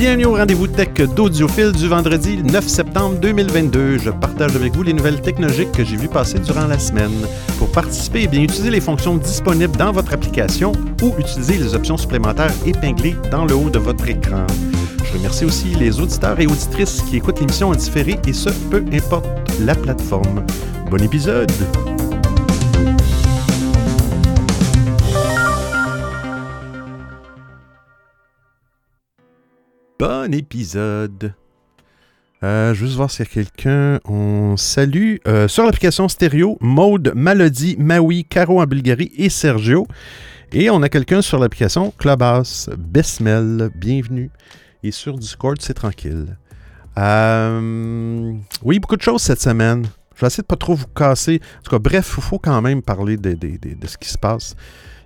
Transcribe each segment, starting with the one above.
Bienvenue au rendez-vous tech d'Audiophile du vendredi 9 septembre 2022. Je partage avec vous les nouvelles technologiques que j'ai vues passer durant la semaine. Pour participer, eh bien utiliser les fonctions disponibles dans votre application ou utiliser les options supplémentaires épinglées dans le haut de votre écran. Je remercie aussi les auditeurs et auditrices qui écoutent l'émission en et ce, peu importe la plateforme. Bon épisode! Bon épisode. Euh, juste voir s'il y a quelqu'un. On salue euh, sur l'application stéréo Maude, Malody, Maui, Caro en Bulgarie et Sergio. Et on a quelqu'un sur l'application Clubhouse, Besmel, bienvenue. Et sur Discord, c'est tranquille. Euh, oui, beaucoup de choses cette semaine. Je vais essayer de pas trop vous casser. En tout cas, bref, il faut quand même parler de, de ce qui se passe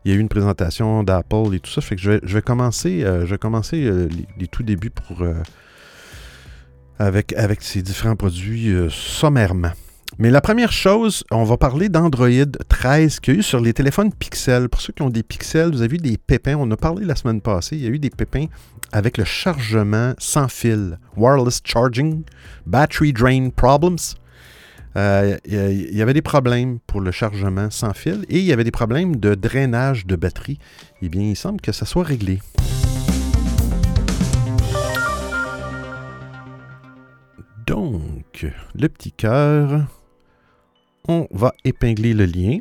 il y a eu une présentation d'Apple et tout ça. Fait que je vais, commencer, je vais commencer euh, euh, les, tout débuts pour, euh, avec, avec ces différents produits sommairement. Mais la première chose, on va parler d'Android 13 qu'il y a eu sur les téléphones Pixel. Pour ceux qui ont des Pixels, vous avez vu des pépins. On a parlé la semaine passée. Il y a eu des pépins avec le chargement sans fil, wireless charging, battery drain problems. Euh, il y avait des problèmes pour le chargement sans fil et il y avait des problèmes de drainage de batterie. Eh bien, il semble que ça soit réglé. Donc, le petit cœur, on va épingler le lien.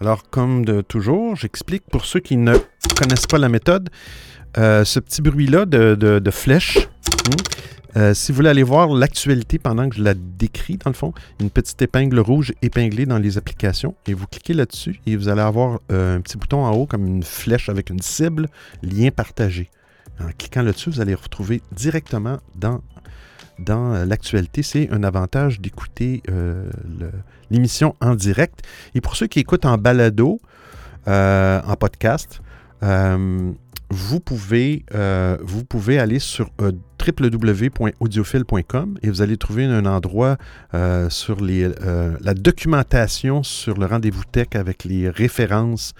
Alors, comme de toujours, j'explique pour ceux qui ne connaissent pas la méthode, euh, ce petit bruit-là de, flèche, hmm, euh, si vous voulez aller voir l'actualité pendant que je la décris, dans le fond, une petite épingle rouge épinglée dans les applications et vous cliquez là-dessus et vous allez avoir euh, un petit bouton en haut comme une flèche avec une cible, lien partagé. En cliquant là-dessus, vous allez retrouver directement dans, dans euh, l'actualité. C'est un avantage d'écouter l'émission en direct. Et pour ceux qui écoutent en balado, en podcast, vous pouvez, vous pouvez aller sur www.audiophile.com et vous allez trouver un endroit euh, sur les, la documentation sur le rendez-vous tech avec les références,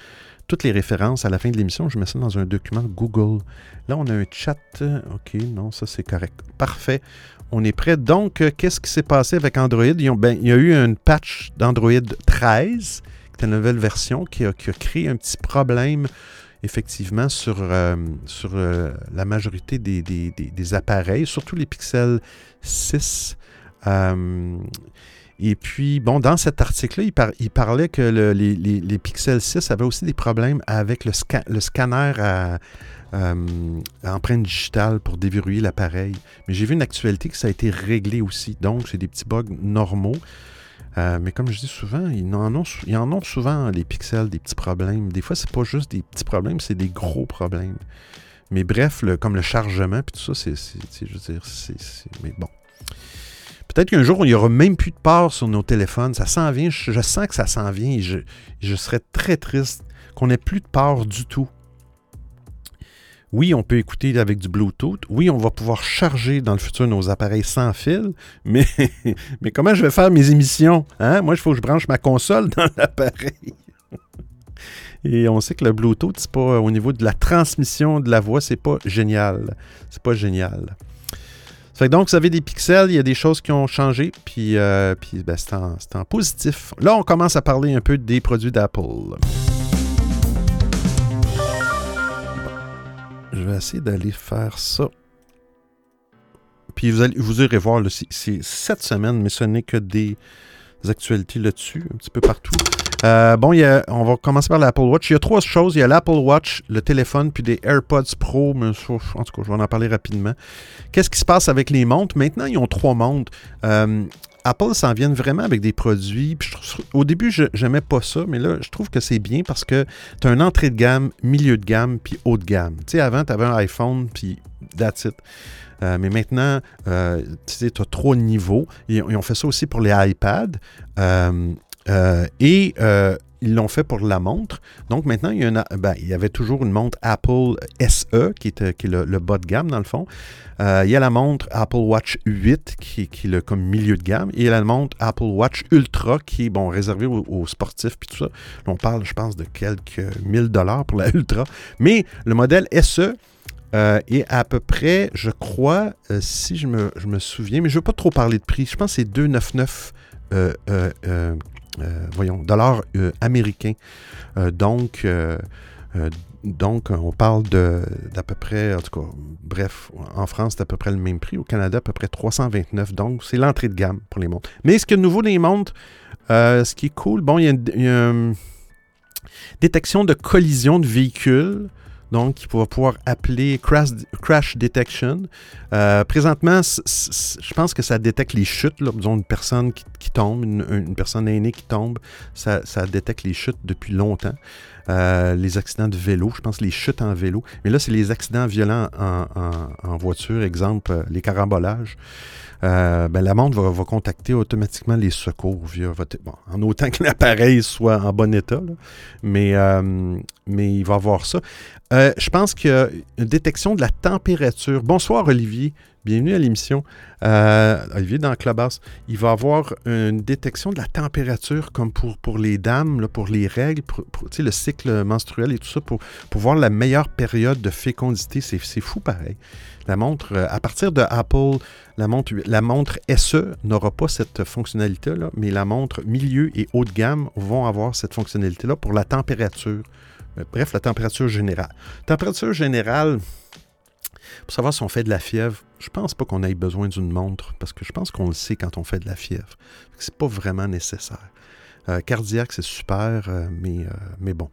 toutes les références à la fin de l'émission. Je mets ça dans un document Google. Là, on a un chat. OK, non, ça c'est correct. Parfait. On est prêt. Donc, qu'est-ce qui s'est passé avec Android? Ben, il y a eu une patch d'Android 13, qui est une nouvelle version, qui a, qui a créé un petit problème effectivement sur, euh, euh, la majorité des, appareils, surtout les Pixel 6. Euh, et puis, bon, dans cet article-là, il, parlait que les, les, Pixel 6 avaient aussi des problèmes avec le, le scanner à, empreinte digitale pour déverrouiller l'appareil. Mais j'ai vu une actualité que ça a été réglé aussi. Donc, c'est des petits bugs normaux. Euh, mais comme je dis souvent, ils en, ont, en ont souvent les pixels des petits problèmes. Des fois, c'est pas juste des petits problèmes, c'est des gros problèmes. Mais bref, comme le chargement, puis tout ça, c'est, je veux dire, c'est, mais bon. Peut-être qu'un jour, il n'y aura même plus de part sur nos téléphones. Ça s'en vient, je, sens que ça s'en vient et je, serais très triste qu'on n'ait plus de part du tout. Oui, on peut écouter avec du Bluetooth. Oui, on va pouvoir charger dans le futur nos appareils sans fil. Mais, comment je vais faire mes émissions? Hein? Moi, il faut que je branche ma console dans l'appareil. Et on sait que le Bluetooth, c'est pas au niveau de la transmission de la voix, c'est pas génial. C'est pas génial. Fait donc, vous avez des pixels, il y a des choses qui ont changé, puis, euh, puis ben, c'est en, en positif. Là, on commence à parler un peu des produits d'Apple. Je vais essayer d'aller faire ça. Puis vous, allez, vous irez voir, c'est cette semaine, mais ce n'est que des actualités là-dessus, un petit peu partout. Euh, bon, on va commencer par l'Apple Watch. Il y a trois choses. Il y a l'Apple Watch, le téléphone, puis des AirPods Pro. Mais, en tout cas, je vais en parler rapidement. Qu'est-ce qui se passe avec les montres? Maintenant, ils ont trois montres. Euh, Apple s'en vient vraiment avec des produits. au début, je n'aimais pas ça, mais là, je trouve que c'est bien parce que tu as une entrée de gamme, milieu de gamme, puis haut de gamme. Tu sais, avant, tu avais un iPhone, puis that's it. Euh, mais maintenant, euh, tu as trois niveaux. Ils, ont fait ça aussi pour les iPads. Euh, et ils l'ont fait pour la montre. Donc maintenant, il y, ben, avait toujours une montre Apple SE, qui est, le, bas de gamme dans le fond. Il y a la montre Apple Watch 8, qui, qui est le comme milieu de gamme. Et il y a la montre Apple Watch Ultra, qui est bon, réservée aux, sportifs, puis tout ça. on parle, je pense, de quelques 1000 dollars pour la Ultra. Mais le modèle SE, et à peu près, je crois, si je me, souviens, mais je ne veux pas trop parler de prix, je pense que c'est 2,99 voyons, dollars américains. donc, donc, on parle d'à peu près, en tout cas, bref, en France, c'est à peu près le même prix. Au Canada, à peu près 329. Donc, c'est l'entrée de gamme pour les montres. Mais ce qui est nouveau les montres, euh, ce qui est cool, bon, il y a une, détection de collision de véhicules. Donc, il va pouvoir appeler crash, detection. Euh, présentement, je pense que ça détecte les chutes. Disons, une personne qui, tombe, une, personne aînée qui tombe, ça, détecte les chutes depuis longtemps. Euh, les accidents de vélo, je pense les chutes en vélo. Mais là, c'est les accidents violents en, voiture, exemple, euh, les carambolages. Ben, la montre va, contacter automatiquement les secours via votre, en autant que l'appareil soit en bon état, mais, mais il va avoir ça. Je pense qu'il y a une détection de la température. Bonsoir Olivier, bienvenue à l'émission. Olivier dans Clubhouse, il va avoir une détection de la température comme pour, les dames, pour les règles, pour, le cycle menstruel et tout ça, pour, pour voir la meilleure période de fécondité. C'est fou pareil. La montre, euh, à partir de Apple, la montre, la montre SE n'aura pas cette fonctionnalité-là, mais la montre milieu et haut de gamme vont avoir cette fonctionnalité-là pour la température. Euh, bref, la température générale. Température générale, pour savoir si on fait de la fièvre, je pense pas qu'on ait besoin d'une montre parce que je pense qu'on le sait quand on fait de la fièvre. C'est pas vraiment nécessaire. Euh, cardiaque, c'est super, euh, mais, bon.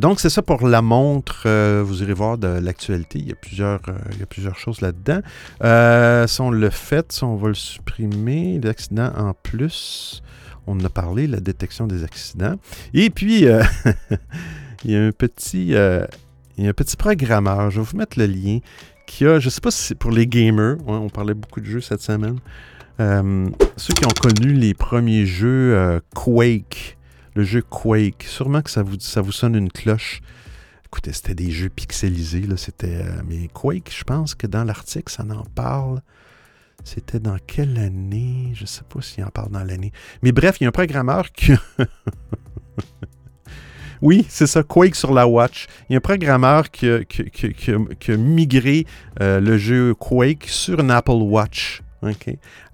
donc, c'est ça pour la montre. vous irez voir de l'actualité. Il, y a plusieurs, il y a plusieurs choses là-dedans. si on le fait, si on va le supprimer, l'accident en plus, on en a parlé, la détection des accidents. Et puis, il y a un petit, il y a un petit programmeur. Je vais vous mettre le lien qui a, je ne sais pas si c'est pour les gamers. on parlait beaucoup de jeux cette semaine. Euh, ceux qui ont connu les premiers jeux euh, Quake, le jeu Quake, sûrement que ça vous, ça vous sonne une cloche. Écoutez, c'était des jeux pixelisés, là, c'était... Euh, mais Quake, je pense que dans l'article, ça en parle. C'était dans quelle année? Je ne sais pas s'il en parle dans l'année. Mais bref, il y a un programmeur qui... oui, c'est ça, Quake sur la Watch. Il y a un programmeur qui a, migré le jeu Quake sur une Apple Watch.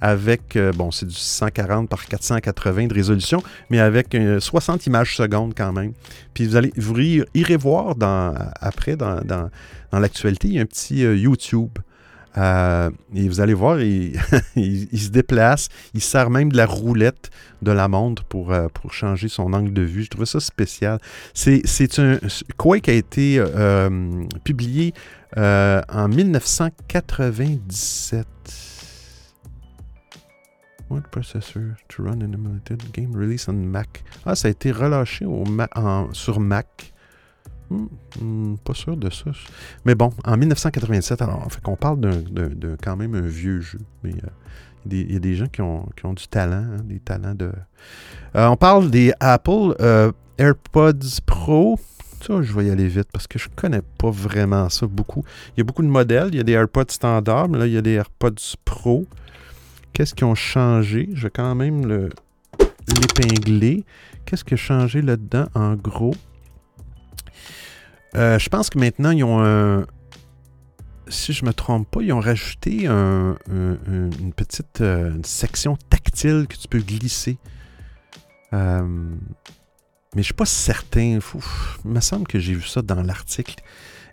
Avec, euh, bon, c'est du 140 par 480 de résolution, mais avec 60 euh, images secondes quand même. Puis vous allez, vous irez voir après, dans, l'actualité, il y a un petit euh, YouTube. Et vous allez voir, il, se déplace, il sert même de la roulette de la montre pour, pour changer son angle de vue. Je trouve ça spécial. C'est un. Quake a été publié en 1997. What processor to run an emulated game release on Mac? Ah, ça a été relâché sur Mac. Hmm, hmm, pas sûr de ça. Mais bon, en 1987, alors, parle de quand même un vieux jeu. Mais euh, il y a des gens qui ont, qui ont du talent, hein, des talents de. Euh, on parle des Apple euh, AirPods Pro. Ça, je vais y aller vite parce que je ne connais pas vraiment ça beaucoup. Il y a beaucoup de modèles. Il y a des AirPods standards, mais là, il y a des AirPods Pro. Qu'est-ce qu'ils ont changé? Je vais quand même l'épingler. Qu'est-ce qui a changé là-dedans, en gros? Euh, je pense que maintenant, ils ont un. Si je me trompe pas, ils ont rajouté une petite euh, section tactile que tu peux glisser. Euh, mais je ne suis pas certain. il me semble que j'ai vu ça dans l'article.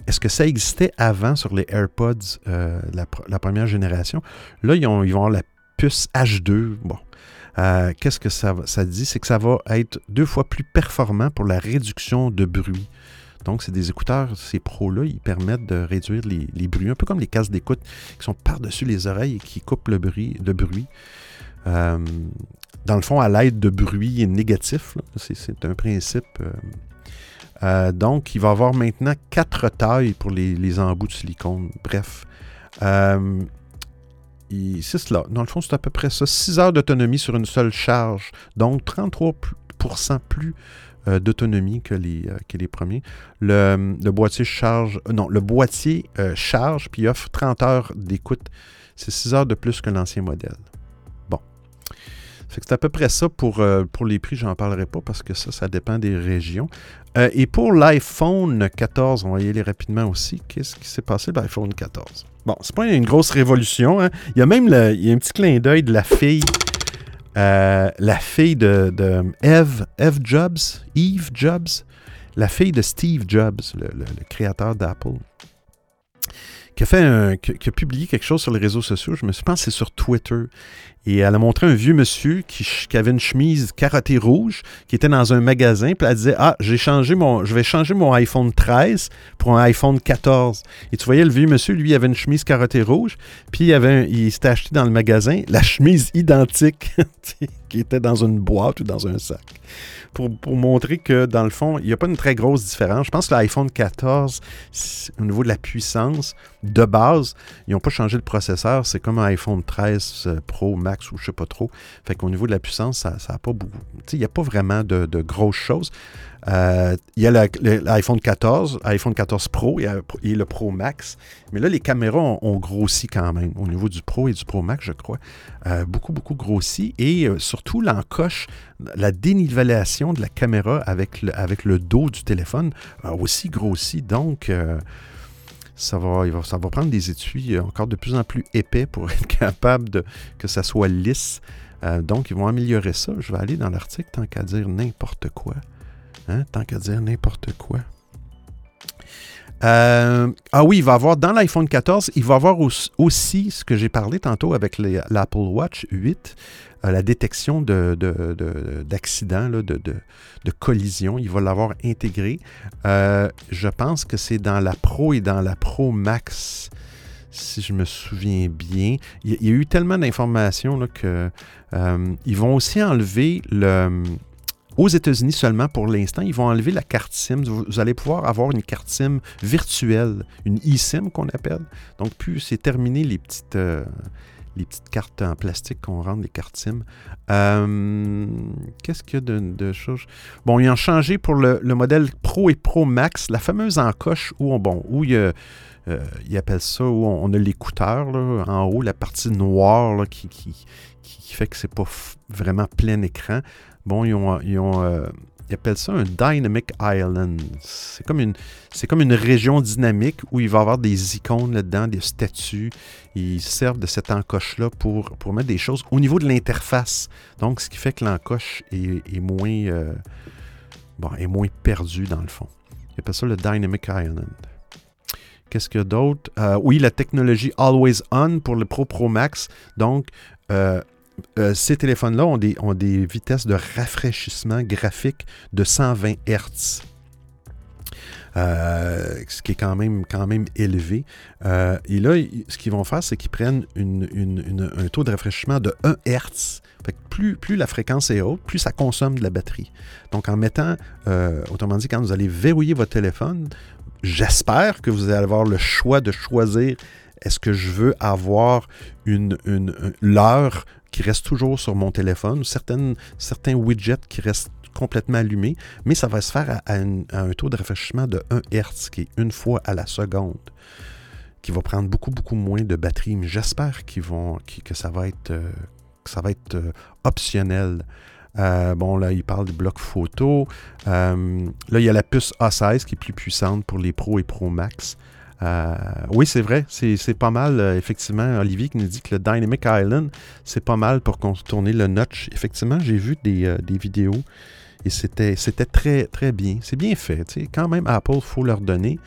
Est-ce que ça existait avant sur les AirPods, la, première génération? Là, ils, ont, ils vont avoir la puce H2. Bon. Qu'est-ce que ça dit? C'est que ça va être deux fois plus performant pour la réduction de bruit. Donc, c'est des écouteurs, ces pros-là, ils permettent de réduire les, bruits, un peu comme les casques d'écoute qui sont par-dessus les oreilles et qui coupent le bruit. Le bruit. Euh, dans le fond, à l'aide de bruit négatif. C'est un principe. Euh, donc, il va avoir maintenant quatre tailles pour les, les embouts de silicone. Bref c'est cela. Dans le fond, c'est à peu près ça. 6 heures d'autonomie sur une seule charge. Donc, 33% plus euh, d'autonomie que les, euh, que les premiers. Le, boîtier charge. Euh, non, le boîtier charge puis offre 30 heures d'écoute. C'est 6 heures de plus que l'ancien modèle. Bon. c'est à peu près ça pour, euh, les prix, j'en parlerai pas parce que ça, ça dépend des régions. Euh, et pour l'iPhone 14, on va y aller rapidement aussi. Qu'est-ce qui s'est passé avec l'iPhone 14? Bon, c'est pas une grosse révolution. Hein. Il y a même il y a un petit clin d'œil de la fille. Euh, la fille de, de Eve, Jobs, Eve Jobs, la fille de Steve Jobs, le créateur d'Apple qui a, fait qui, a publié quelque chose sur les réseaux sociaux. Je me suis pensé c'est sur Twitter. Et elle a montré un vieux monsieur qui, avait une chemise carottée rouge, qui était dans un magasin, puis elle disait Ah, j'ai changé mon, je vais changer mon iPhone 13 pour un iPhone 14. Et tu voyais le vieux monsieur, lui, avait une chemise carottée rouge, puis il, avait il s'était acheté dans le magasin la chemise identique qui était dans une boîte ou dans un sac pour, montrer que, dans le fond, il n'y a pas une très grosse différence. Je pense que l'iPhone 14, au niveau de la puissance de base, ils n'ont pas changé le processeur. C'est comme un iPhone 13 euh, Pro Max ou je sais pas trop. Fait qu'au niveau de la puissance, ça n'a pas beaucoup. Il n'y a pas vraiment de, grosses choses. Euh, il y a l'iPhone 14, l'iPhone 14 Pro et, le Pro Max. Mais là, les caméras ont, grossi quand même au niveau du Pro et du Pro Max, je crois. Euh, beaucoup, beaucoup grossi. Et euh, surtout, l'encoche, la dénivellation de la caméra avec le, avec le dos du téléphone a aussi grossi. Donc, ça va, ça va prendre des étuis encore de plus en plus épais pour être capable que ça soit lisse. donc, ils vont améliorer ça. Je vais aller dans l'article tant qu'à dire n'importe quoi. Hein, tant qu'à dire n'importe quoi. Euh, ah oui, il va avoir dans l'iPhone 14, il va avoir aussi ce que j'ai parlé tantôt avec l'Apple Watch 8, euh, la détection d'accidents, de, collisions. Il va l'avoir intégré. Euh, je pense que c'est dans la Pro et dans la Pro Max, si je me souviens bien. Il, y a eu tellement d'informations qu'ils vont aussi enlever le aux États-Unis seulement, pour l'instant, ils vont enlever la carte SIM. Vous, allez pouvoir avoir une carte SIM virtuelle, une eSIM qu'on appelle. Donc, plus c'est terminé les petites, euh, les petites cartes en plastique qu'on rentre, les cartes SIM. Euh, qu'est-ce qu'il y a de, choses? Bon, ils ont changé pour le, modèle Pro et Pro Max, la fameuse encoche où, on, bon, où il y a euh, ils appellent ça où on, a l'écouteur en haut, la partie noire qui, qui, qui, fait que c'est pas vraiment plein écran. Bon, ils ont, ils ont euh, appellent ça un Dynamic Island. C'est comme une, c'est comme une région dynamique où il va y avoir des icônes là-dedans, des statues. Ils servent de cette encoche-là pour, pour mettre des choses au niveau de l'interface. Donc, ce qui fait que l'encoche est, moins, euh, bon, est moins perdue dans le fond. Ils appellent ça le Dynamic Island. Qu'est-ce qu'il y a d'autre? Euh, oui, la technologie Always On pour le Pro Pro Max. Donc, euh, ces téléphones-là ont des, ont des vitesses de rafraîchissement graphique de 120 Hz. Euh, ce qui est quand même, quand même élevé. Euh, et là, ce qu'ils vont faire, c'est qu'ils prennent un taux de rafraîchissement de 1 Hz. plus, plus la fréquence est haute, plus ça consomme de la batterie. Donc, en mettant, autrement dit, quand vous allez verrouiller votre téléphone, j'espère que vous allez avoir le choix de choisir est-ce que je veux avoir une, une l'heure qui reste toujours sur mon téléphone, certaines, certains widgets qui restent complètement allumés, mais ça va se faire à, un taux de rafraîchissement de 1 Hz, qui est une fois à la seconde, qui va prendre beaucoup, beaucoup moins de batterie. Mais j'espère qu'ils vont, que ça va être, euh, ça va être euh, optionnel. Euh, bon, là, il parle du bloc photo. là, il y a la puce A16 qui est plus puissante pour les Pro et Pro Max. Euh, oui, c'est vrai. C'est pas mal, euh, effectivement. Olivier qui nous dit que le Dynamic Island, c'est pas mal pour contourner le notch. Effectivement, j'ai vu des, euh, vidéos et c'était très, très bien. C'est bien fait. Quand même, Apple, il faut leur donner.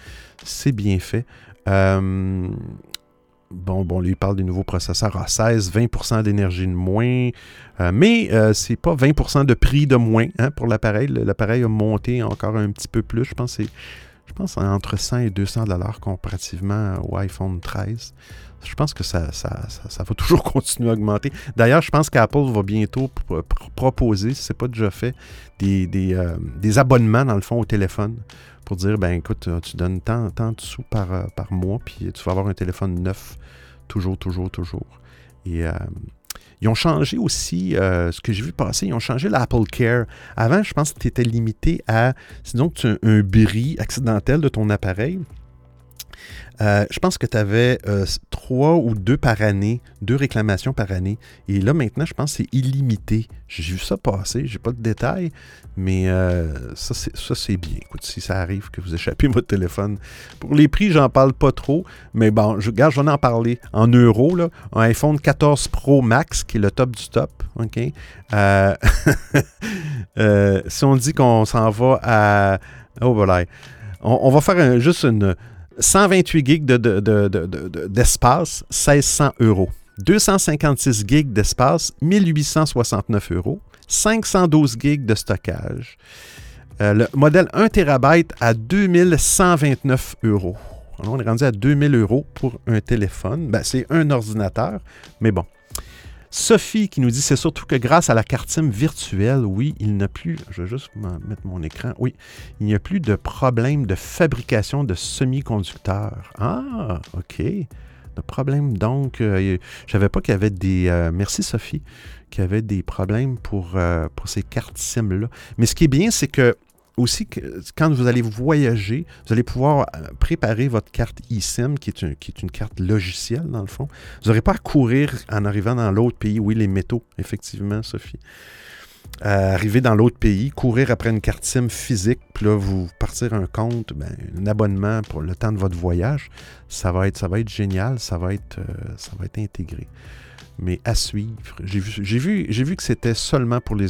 C'est bien fait. bon, bon, lui, il parle des nouveaux processeurs A16, 20% d'énergie de moins. mais c'est pas 20% de prix de moins hein, pour l'appareil. L'appareil a monté encore un petit peu plus. Je pense je pense entre 100 et 200 dollars comparativement au iPhone 13. Je pense que ça, ça, va toujours continuer à augmenter. D'ailleurs, je pense qu'Apple va bientôt proposer, si ce n'est pas déjà fait, euh, des, abonnements, dans le fond, au téléphone pour dire, ben écoute, euh, tu donnes tant, tant de sous par, euh, par mois, puis tu vas avoir un téléphone neuf, toujours, toujours, toujours. Et ils ont changé aussi, euh, ce que j'ai vu passer, ils ont changé l'Apple Care. Avant, je pense que tu étais limité à, sinon un bris accidentel de ton appareil. Euh, je pense que tu avais euh, trois ou deux par année, deux réclamations par année. Et là, maintenant, je pense que c'est illimité. J'ai vu ça passer, j'ai pas de détails, mais euh, ça, c'est bien. Écoute, si ça arrive que vous échappez votre téléphone. Pour les prix, j'en parle pas trop, mais bon, je, regarde, je vais en parler. En euros, là, un iPhone 14 Pro Max, qui est le top du top, OK? si on dit qu'on s'en va à... Oh, voilà. On, va faire juste une 128 gigs d'espace, de, 1600 euros. 256 gigs d'espace, 1869 euros. 512 gigs de stockage. Euh, le modèle 1 TB à 2129 euros. on est rendu à 2000 euros pour un téléphone. Ben, c'est un ordinateur, mais bon. Sophie qui nous dit c'est surtout que grâce à la carte SIM virtuelle, oui, il n'y a plus, je vais juste mettre mon écran, oui, il n'y a plus de problème de fabrication de semi-conducteurs. Ah, OK. Le problème, donc, euh, je savais pas qu'il y avait des. Euh, merci Sophie, qu'il y avait des problèmes pour, euh, pour ces cartes SIM-là. Mais ce qui est bien, c'est que aussi, quand vous allez voyager, vous allez pouvoir euh, préparer votre carte eSIM, qui est, qui est une carte logicielle, dans le fond. Vous n'aurez pas à courir en arrivant dans l'autre pays. Oui, les métaux, effectivement, Sophie. Euh, arriver dans l'autre pays, courir après une carte SIM physique, puis là, vous partir un compte, ben, un abonnement pour le temps de votre voyage, ça va être, ça va être génial, ça va être, euh, ça va être intégré mais à suivre. J'ai vu, vu, que c'était seulement pour les,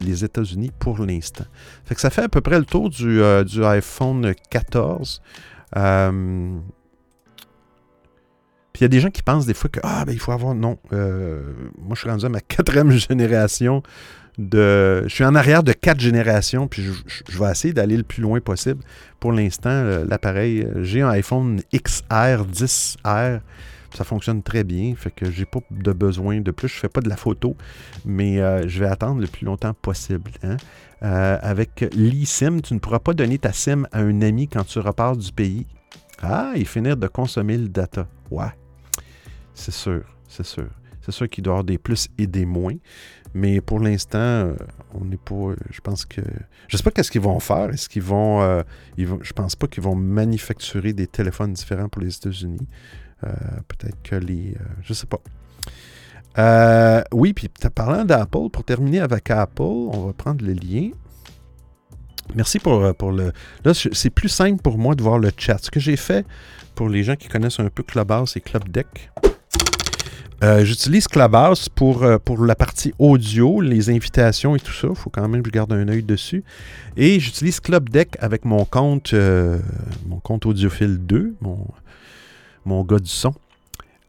les États-Unis pour l'instant. Fait que ça fait à peu près le tour du, euh, du iPhone 14. Euh, puis il y a des gens qui pensent des fois que ah ben il faut avoir non. Moi je suis rendu à ma quatrième génération Je suis en arrière de quatre générations, puis je, vais essayer d'aller le plus loin possible. Pour l'instant, l'appareil, j'ai un iPhone XR 10R ça fonctionne très bien. Fait que j'ai pas de besoin de plus. Je fais pas de la photo, mais euh, je vais attendre le plus longtemps possible. Hein. Euh, avec l'eSIM, tu ne pourras pas donner ta SIM à un ami quand tu repars du pays. Ah, et finir de consommer le data. Ouais. C'est sûr, c'est sûr. C'est sûr qu'il doit y avoir des plus et des moins. Mais pour l'instant, euh, on n'est pas. Je pense que. Je sais pas qu'est-ce qu'ils vont faire. Est-ce qu'ils vont, ils vont. Je pense pas qu'ils vont manufacturer des téléphones différents pour les États-Unis. Euh, peut-être que les. Euh, je sais pas. Euh, oui, puis parlant d'Apple, pour terminer avec Apple, on va prendre le lien. Merci pour, pour le. Là, c'est plus simple pour moi de voir le chat. Ce que j'ai fait pour les gens qui connaissent un peu Clubhouse et Club Deck, J'utilise Clubhouse pour, pour la partie audio, les invitations et tout ça. Il faut quand même que je garde un œil dessus. Et j'utilise Club Deck avec mon compte, mon compte Audiophile 2, mon, mon gars du son.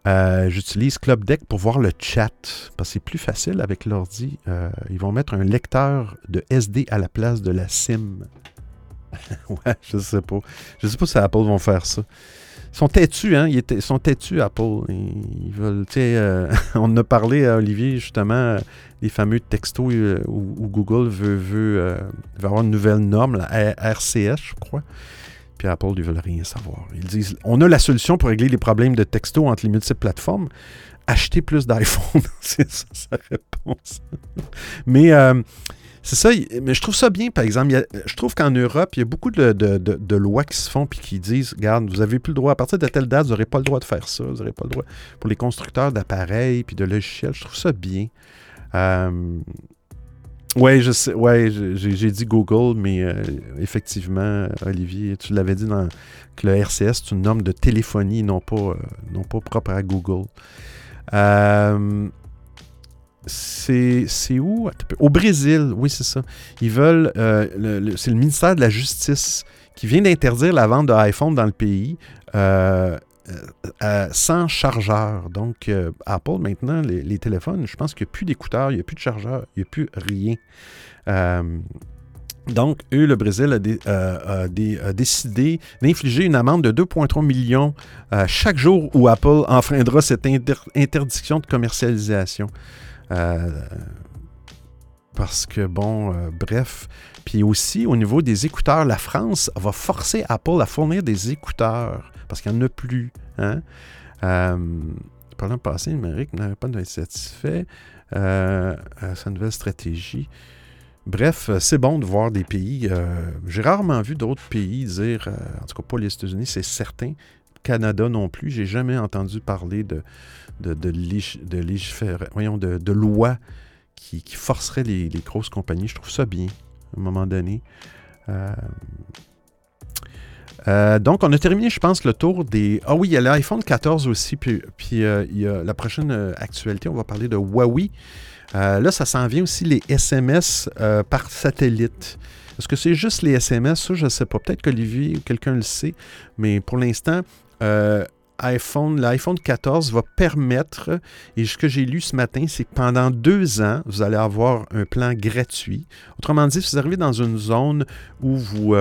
Euh, j'utilise Club Deck pour voir le chat, parce que c'est plus facile avec l'ordi. Euh, ils vont mettre un lecteur de SD à la place de la SIM. ouais, je sais pas. Je sais pas si Apple vont faire ça. Sont têtus, hein? Ils, sont têtus, Apple. Ils, veulent, euh, on a parlé à Olivier, justement, les fameux textos où, Google veut, veut, veut, avoir une nouvelle norme, la RCS, je crois. Puis Apple, ils veulent rien savoir. Ils disent on a la solution pour régler les problèmes de texto entre les multiples plateformes. Achetez plus d'iPhone. c'est ça sa réponse. mais euh, c'est ça. Mais je trouve ça bien, par exemple. je trouve qu'en Europe, il y a beaucoup de, lois qui se font puis qui disent regarde, vous n'avez plus le droit, à partir de telle date, vous n'aurez pas le droit de faire ça. Vous n'aurez pas le droit. Pour les constructeurs d'appareils puis de logiciels, je trouve ça bien. Euh, oui, je sais. Ouais, j'ai dit Google, mais euh, effectivement, Olivier, tu l'avais dit dans, que le RCS, c'est une norme de téléphonie, non pas, euh, non pas propre à Google. C'est où? Au Brésil, oui, c'est ça. Ils veulent. c'est le ministère de la Justice qui vient d'interdire la vente d'iPhone dans le pays. Euh, sans chargeur. Donc, euh, Apple, maintenant, les, téléphones, je pense qu'il n'y a plus d'écouteurs, il n'y a plus de chargeur, il n'y a plus rien. Euh, donc, eux, le Brésil a, décidé d'infliger une amende de 2,3 millions chaque jour où Apple enfreindra cette interdiction de commercialisation. Parce que, bon, bref. Puis aussi, au niveau des écouteurs, la France va forcer Apple à fournir des écouteurs parce qu'il n'y en a plus. Hein? Euh, par passé, numérique n'avait pas d'être satisfait euh, à sa nouvelle stratégie. Bref, c'est bon de voir des pays. Euh, j'ai rarement vu d'autres pays dire, en tout cas pas les États-Unis, c'est certain, Canada non plus. J'ai jamais entendu parler de, de, de, qui, qui forcerait les, grosses compagnies. Je trouve ça bien, à un moment donné. Euh, euh, donc, on a terminé, je pense, le tour des. Ah oui, il y a l'iPhone 14 aussi, puis, puis euh, il y a la prochaine actualité, on va parler de Huawei. là, ça s'en vient aussi les SMS par satellite. Est-ce que c'est juste les SMS? Ça, je ne sais pas. Peut-être qu'Olivier ou quelqu'un le sait, mais pour l'instant, iPhone, l'iPhone 14 va permettre, et ce que j'ai lu ce matin, c'est que pendant deux ans, vous allez avoir un plan gratuit. Autrement dit, si vous arrivez dans une zone où vous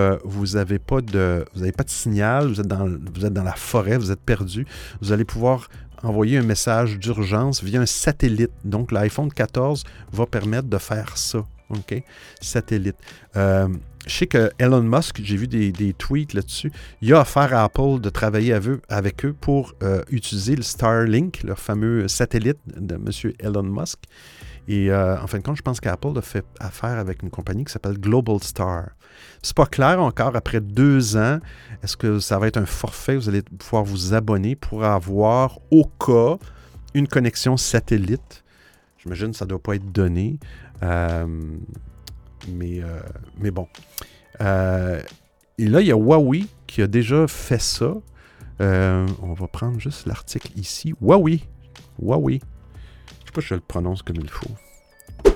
n'avez euh, pas, de, pas de signal, vous êtes, dans, vous êtes dans la forêt, vous êtes perdu, vous allez pouvoir envoyer un message d'urgence via un satellite. Donc, l'iPhone 14 va permettre de faire ça. OK? Satellite. Euh, je sais que Elon Musk, j'ai vu des, tweets là-dessus, il a offert à Apple de travailler avec eux pour euh, utiliser le Starlink, leur fameux satellite de M. Elon Musk. Et euh, en fin de compte, je pense qu'Apple a fait affaire avec une compagnie qui s'appelle Global Star. C'est pas clair encore après deux ans. Est-ce que ça va être un forfait? Vous allez pouvoir vous abonner pour avoir au cas une connexion satellite. J'imagine que ça ne doit pas être donné. Euh, mais, euh, mais bon. Euh, et là, il y a Huawei qui a déjà fait ça. Euh, on va prendre juste l'article ici. Huawei. Huawei. Je sais pas si je le prononce comme il faut.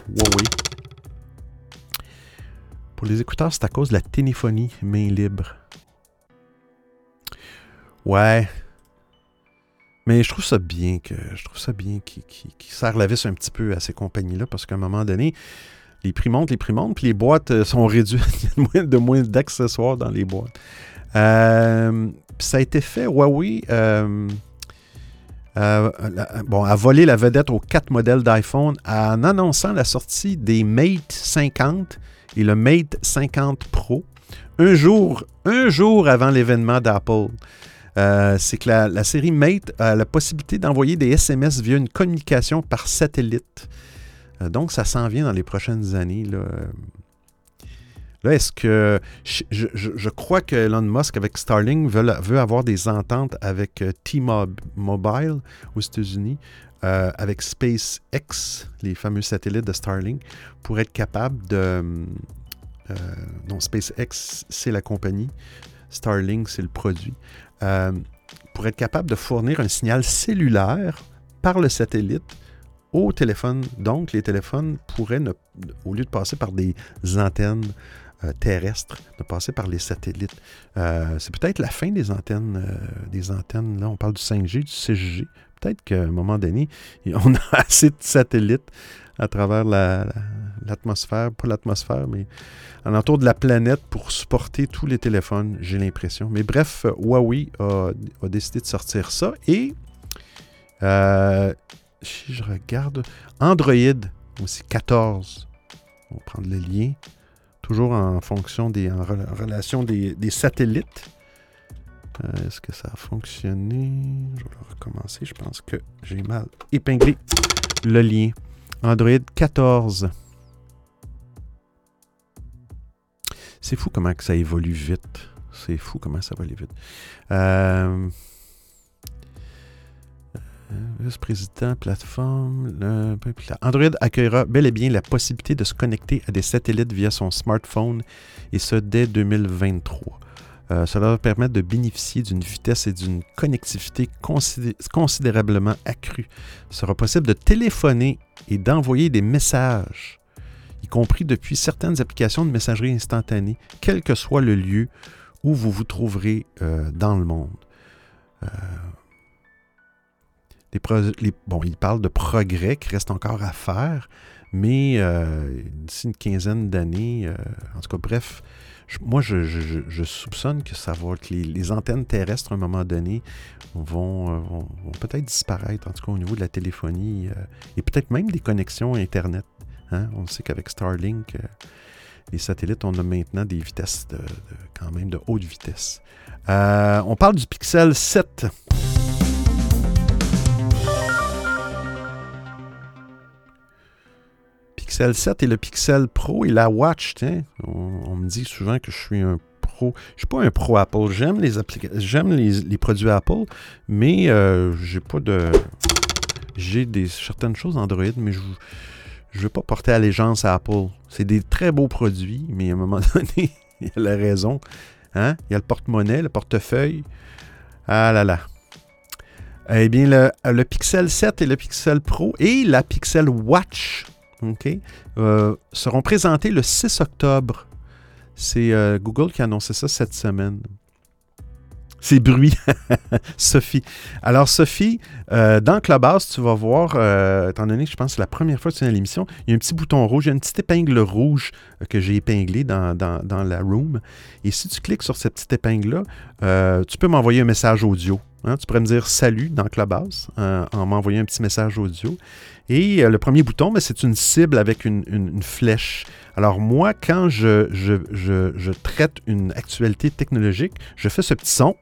Huawei. Pour les écouteurs, c'est à cause de la téléphonie main libre. Ouais. Mais je trouve ça bien que je trouve ça bien qu'ils serrent la vis un petit peu à ces compagnies-là parce qu'à un moment donné, les prix montent, les prix montent, puis les boîtes euh, sont réduites. Il y a de moins d'accessoires dans les boîtes. Euh, ça a été fait, Huawei euh, bon, a volé la vedette aux quatre modèles d'iPhone en annonçant la sortie des Mate 50 et le Mate 50 Pro un jour, un jour avant l'événement d'Apple. c'est que la, la, série Mate a la possibilité d'envoyer des SMS via une communication par satellite. Euh, donc, ça s'en vient dans les prochaines années. Là, est-ce que. Je, crois que Elon Musk, avec Starlink, veut, avoir des ententes avec euh, T-Mobile aux États-Unis, euh, avec SpaceX, les fameux satellites de Starlink, pour être capable de. non, SpaceX, c'est la compagnie. Starlink, c'est le produit. pour être capable de fournir un signal cellulaire par le satellite au téléphone. Donc, les téléphones pourraient, au lieu de passer par des antennes euh, terrestres, de passer par les satellites. Euh, c'est peut-être la fin des antennes, euh, des antennes, là, on parle du 5G, du 6G. Peut-être qu'à un moment donné, on a assez de satellites à travers l'atmosphère, pas l'atmosphère, mais alentour de la planète pour supporter tous les téléphones, j'ai l'impression. Mais bref, Huawei a, décidé de sortir ça et si je regarde, Android aussi 14. On va prendre le lien. Toujours en fonction des, en, relation des, satellites. Euh, est-ce que ça a fonctionné? Je vais recommencer. Je pense que j'ai mal épinglé le lien. Android 14. C'est fou comment que ça évolue vite. C'est fou comment ça va aller vite. Euh, Vice-président, plateforme. Android accueillera bel et bien la possibilité de se connecter à des satellites via son smartphone, et ce dès 2023. Euh, cela va permettre de bénéficier d'une vitesse et d'une connectivité considérablement accrue. Il sera possible de téléphoner et d'envoyer des messages, y compris depuis certaines applications de messagerie instantanée, quel que soit le lieu où vous vous trouverez euh, dans le monde. Euh, bon, il parle de progrès qui reste encore à faire, mais euh, d'ici une quinzaine d'années, euh, en tout cas, bref, moi, je, soupçonne que ça va, que les, antennes terrestres, à un moment donné, vont, euh, vont, peut-être disparaître, en tout cas au niveau de la téléphonie et peut-être même des connexions Internet. Hein. On sait qu'avec Starlink, les satellites, on a maintenant des vitesses de, quand même de haute vitesse. on parle du Pixel 7. Pixel 7 et le Pixel Pro et la Watch. On, me dit souvent que je suis un pro. Je suis pas un pro Apple. J'aime les, j'aime les, produits Apple, mais euh, j'ai pas de. J'ai des certaines choses Android, mais je ne veux pas porter allégeance à Apple. C'est des très beaux produits, mais à un moment donné, il y a la raison. Hein? Il y a le porte-monnaie, le portefeuille. Ah là là. Eh bien, le, le, Pixel 7 et le Pixel Pro et la Pixel Watch euh, seront présentés le 6 octobre. C'est euh, Google qui a annoncé ça cette semaine. C'est bruit. Sophie. Alors, Sophie, euh, dans Clubhouse, tu vas voir, étant donné que je pense que c'est la première fois que tu viens à l'émission, il y a un petit bouton rouge, il y a une petite épingle rouge que j'ai épinglée dans, la room. Et si tu cliques sur cette petite épingle-là, tu peux m'envoyer un message audio. Hein. Tu pourrais me dire salut dans Clubhouse en m'envoyant un petit message audio. Et euh, le premier bouton, ben, c'est une cible avec une, flèche. Alors moi, quand je, traite une actualité technologique, je fais ce petit son.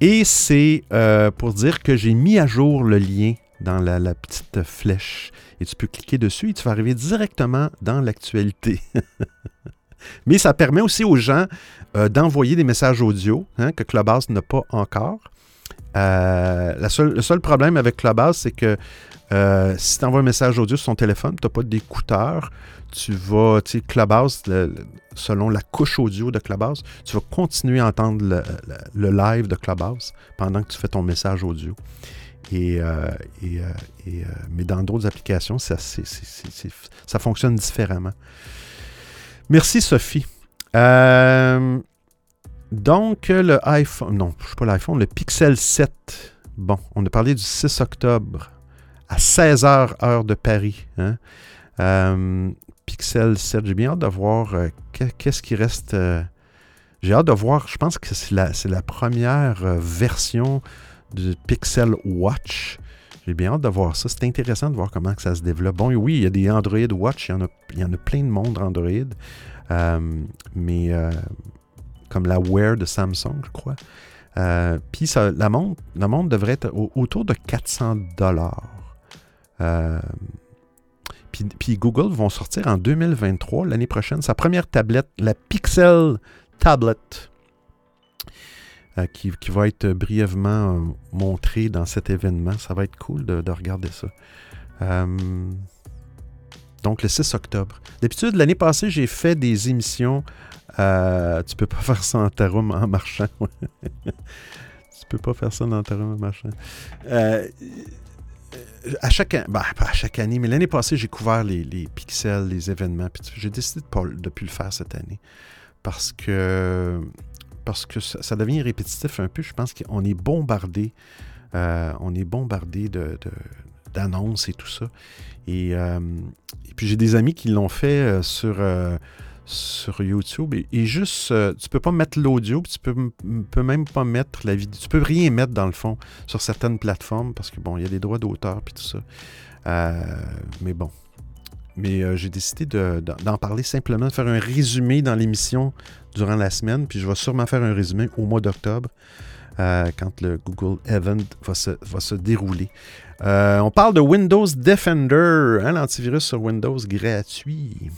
Et c'est euh, pour dire que j'ai mis à jour le lien dans la, petite flèche. Et tu peux cliquer dessus et tu vas arriver directement dans l'actualité. Mais ça permet aussi aux gens euh, d'envoyer des messages audio hein, que Clubhouse n'a pas encore. Euh, le seul problème avec Clubhouse, c'est que euh, si tu envoies un message audio sur ton téléphone, tu n'as pas d'écouteur, tu vas, tu sais, Clubhouse, selon la couche audio de Clubhouse, tu vas continuer à entendre le, live de Clubhouse pendant que tu fais ton message audio. Et, euh, mais dans d'autres applications, ça, ça fonctionne différemment. Merci, Sophie. Euh, donc, le iPhone, non, je pas l'iPhone, le Pixel 7. Bon, on a parlé du 6 octobre à 16h, heure de Paris. Hein. Euh, Pixel 7, j'ai bien hâte de voir euh, qu'est-ce qui reste. Euh, j'ai hâte de voir, je pense que c'est la, la, première version du Pixel Watch. J'ai bien hâte de voir ça. C'est intéressant de voir comment ça se développe. Bon, oui, il y a des Android Watch, il y en a, il y en a plein de monde Android. mais comme la Wear de Samsung, je crois. Euh, puis la montre, la devrait être autour de 400 dollars. Euh, puis, Google vont sortir en 2023, l'année prochaine, sa première tablette, la Pixel Tablet, euh, qui, va être brièvement montrée dans cet événement. Ça va être cool de, de regarder ça. Donc le 6 octobre. D'habitude, l'année passée, j'ai fait des émissions euh, tu peux pas faire ça en tarum en marchant. tu peux pas faire ça dans tarum en marchant. Euh, à chaque, bah, à chaque année, mais l'année passée, j'ai couvert les, pixels, les événements. J'ai décidé de ne plus le faire cette année. Parce que, parce que ça, devient répétitif un peu. Je pense qu'on est bombardé. Euh, on est bombardé de, d'annonces et tout ça. Et, et puis j'ai des amis qui l'ont fait sur sur YouTube et, juste, euh, tu peux pas mettre l'audio, tu peux, peux même pas mettre la vidéo, tu peux rien mettre dans le fond sur certaines plateformes parce que bon, il y a des droits d'auteur puis tout ça. Euh, mais bon. Mais euh, j'ai décidé d'en parler simplement, de faire un résumé dans l'émission durant la semaine, puis je vais sûrement faire un résumé au mois d'octobre. quand le Google Event va se dérouler. On parle de Windows Defender, hein, l'antivirus sur Windows gratuit.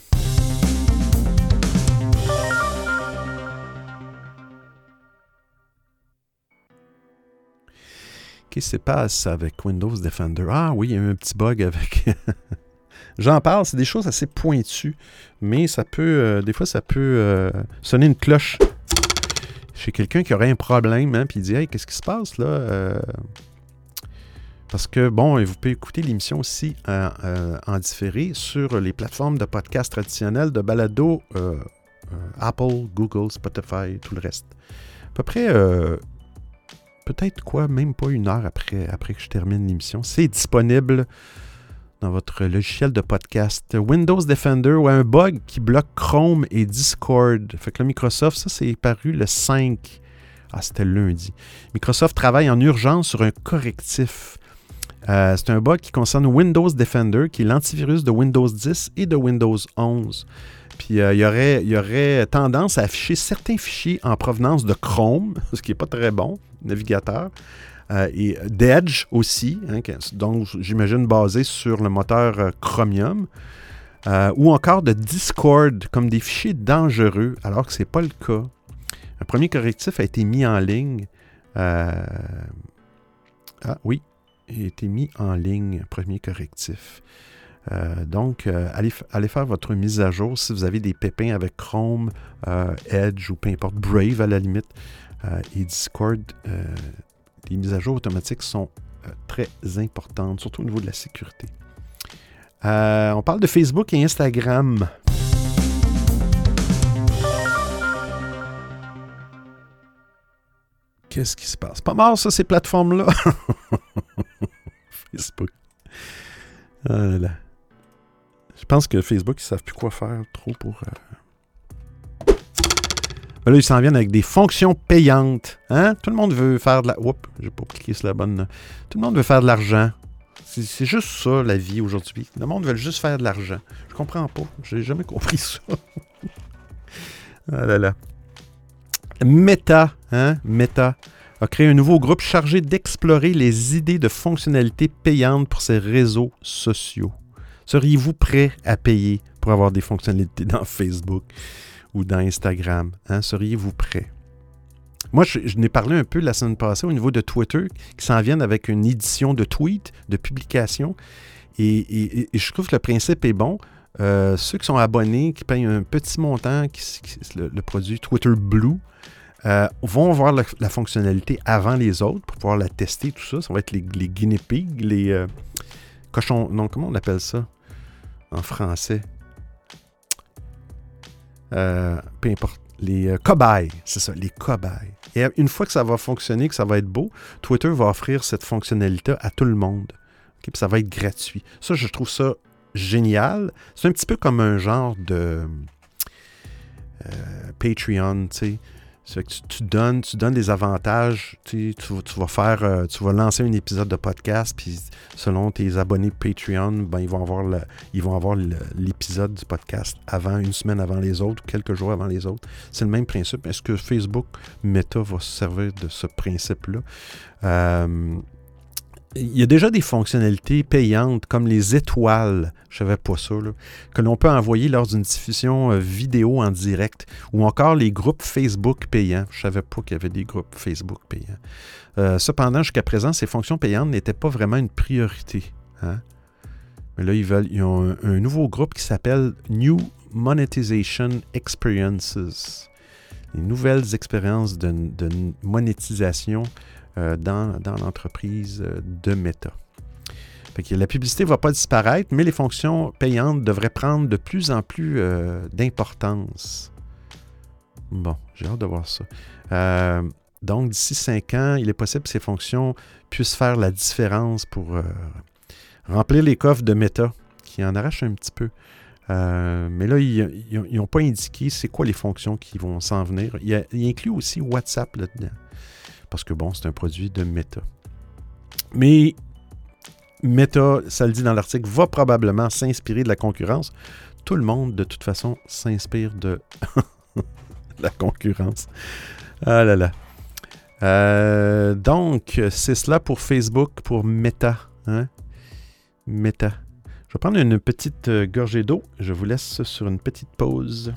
Qu'est-ce qui se passe avec Windows Defender? Ah oui, il y a eu un petit bug avec. J'en parle, c'est des choses assez pointues, mais ça peut, euh, des fois, ça peut euh, sonner une cloche chez quelqu'un qui aurait un problème, hein, puis il dit Hey, qu'est-ce qui se passe là? Euh? Parce que, bon, vous pouvez écouter l'émission aussi en, différé sur les plateformes de podcast traditionnelles, de balado, Apple, Google, Spotify, tout le reste. À peu près peut-être quoi, même pas une heure après, après que je termine l'émission. C'est disponible dans votre logiciel de podcast. Windows Defender ou un bug qui bloque Chrome et Discord. Fait que Microsoft, ça c'est paru le 5. Ah, c'était lundi. Microsoft travaille en urgence sur un correctif. Euh, c'est un bug qui concerne Windows Defender, qui est l'antivirus de Windows 10 et de Windows 11. Puis euh, il, y aurait, tendance à afficher certains fichiers en provenance de Chrome, ce qui n'est pas très bon, navigateur. Euh, et d'Edge aussi, hein, donc j'imagine basé sur le moteur Chromium. ou encore de Discord comme des fichiers dangereux, alors que ce n'est pas le cas. Un premier correctif a été mis en ligne. Ah oui, a été mis en ligne, premier correctif. Euh, donc, allez, allez, faire votre mise à jour si vous avez des pépins avec Chrome, Edge ou peu importe, Brave à la limite. et Discord, les mises à jour automatiques sont très importantes, surtout au niveau de la sécurité. Euh, on parle de Facebook et Instagram. Qu'est-ce qui se passe? Pas mort, ça, ces plateformes-là. Facebook. Ah Je pense que Facebook, ils savent plus quoi faire trop pour. Euh, là, ils s'en viennent avec des fonctions payantes. Hein? Tout le monde veut faire de la. Oups, j'ai pas cliqué sur la bonne. Tout le monde veut faire de l'argent. C'est juste ça, la vie aujourd'hui. Le monde veut juste faire de l'argent. Je comprends pas. J'ai jamais compris ça. ah là là. Meta, hein? Meta a créé un nouveau groupe chargé d'explorer les idées de fonctionnalités payantes pour ses réseaux sociaux. Seriez-vous prêt à payer pour avoir des fonctionnalités dans Facebook ou dans Instagram? Hein? Seriez-vous prêt? Moi, je, n'ai parlé un peu la semaine passée au niveau de Twitter, qui s'en viennent avec une édition de tweets, de publications. Et, je trouve que le principe est bon. Euh, ceux qui sont abonnés, qui payent un petit montant, qui, le, produit Twitter Blue, euh, vont voir la, fonctionnalité avant les autres pour pouvoir la tester, tout ça. Ça va être les, guinea pigs, les euh, cochons. Non, comment on appelle ça en français? peu importe. Les cobayes, c'est ça, les cobayes. Et une fois que ça va fonctionner, que ça va être beau, Twitter va offrir cette fonctionnalité à tout le monde. puis ça va être gratuit. Ça, je trouve ça génial. C'est un petit peu comme un genre de euh, Patreon, tu sais tu, donnes, tu donnes des avantages. Tu, vas faire, euh, tu vas lancer un épisode de podcast, puis selon tes abonnés Patreon, ben, ils vont avoir ils vont avoir l'épisode du podcast avant, une semaine avant les autres, quelques jours avant les autres. C'est le même principe. Est-ce que Facebook Meta va se servir de ce principe-là? Euh, il y a déjà des fonctionnalités payantes comme les étoiles, je savais pas ça, que l'on peut envoyer lors d'une diffusion euh, vidéo en direct ou encore les groupes Facebook payants. Je savais pas qu'il y avait des groupes Facebook payants. Euh, cependant, jusqu'à présent, ces fonctions payantes n'étaient pas vraiment une priorité. Hein. Mais là, ils, veulent, ont un, nouveau groupe qui s'appelle New Monetization Experiences. Les nouvelles expériences de monétisation euh, dans, l'entreprise euh, de Meta. la publicité ne va pas disparaître, mais les fonctions payantes devraient prendre de plus en plus euh, d'importance. Bon, j'ai hâte de voir ça. donc, d'ici cinq ans, il est possible que ces fonctions puissent faire la différence pour remplir les coffres de Meta, qui en arrachent un petit peu. mais là, ils n'ont pas indiqué c'est quoi les fonctions qui vont s'en venir. Il, il inclut aussi WhatsApp là-dedans parce que bon, c'est un produit de Meta. Mais Meta, ça le dit dans l'article, va probablement s'inspirer de la concurrence. Tout le monde, de toute façon, s'inspire de la concurrence. Ah là là. Euh, donc, c'est cela pour Facebook, pour Meta. Hein? Meta. Je vais prendre une petite euh, gorgée d'eau. Je vous laisse sur une petite pause.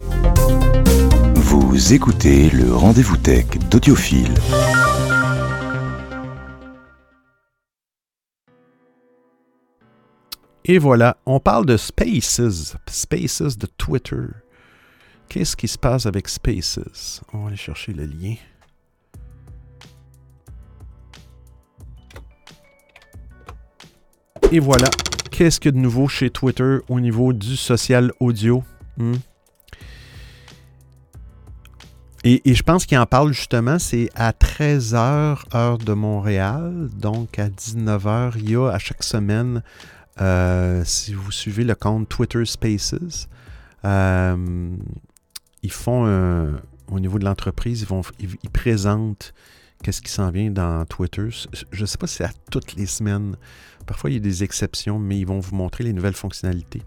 Vous écoutez le rendez-vous tech d'Audiophile. Et voilà, on parle de Spaces, Spaces de Twitter. Qu'est-ce qui se passe avec Spaces? On va aller chercher le lien. Et voilà, qu'est-ce a de nouveau chez Twitter au niveau du social audio? Hmm? Et, je pense qu'il en parle justement, c'est à 13h, heure de Montréal. Donc à 19h, il y a à chaque semaine, euh, si vous suivez le compte Twitter Spaces, euh, ils font au niveau de l'entreprise, ils, vont, ils, présentent qu'est-ce qui s'en vient dans Twitter. Je ne sais pas si c'est à toutes les semaines. Parfois, il y a des exceptions, mais ils vont vous montrer les nouvelles fonctionnalités.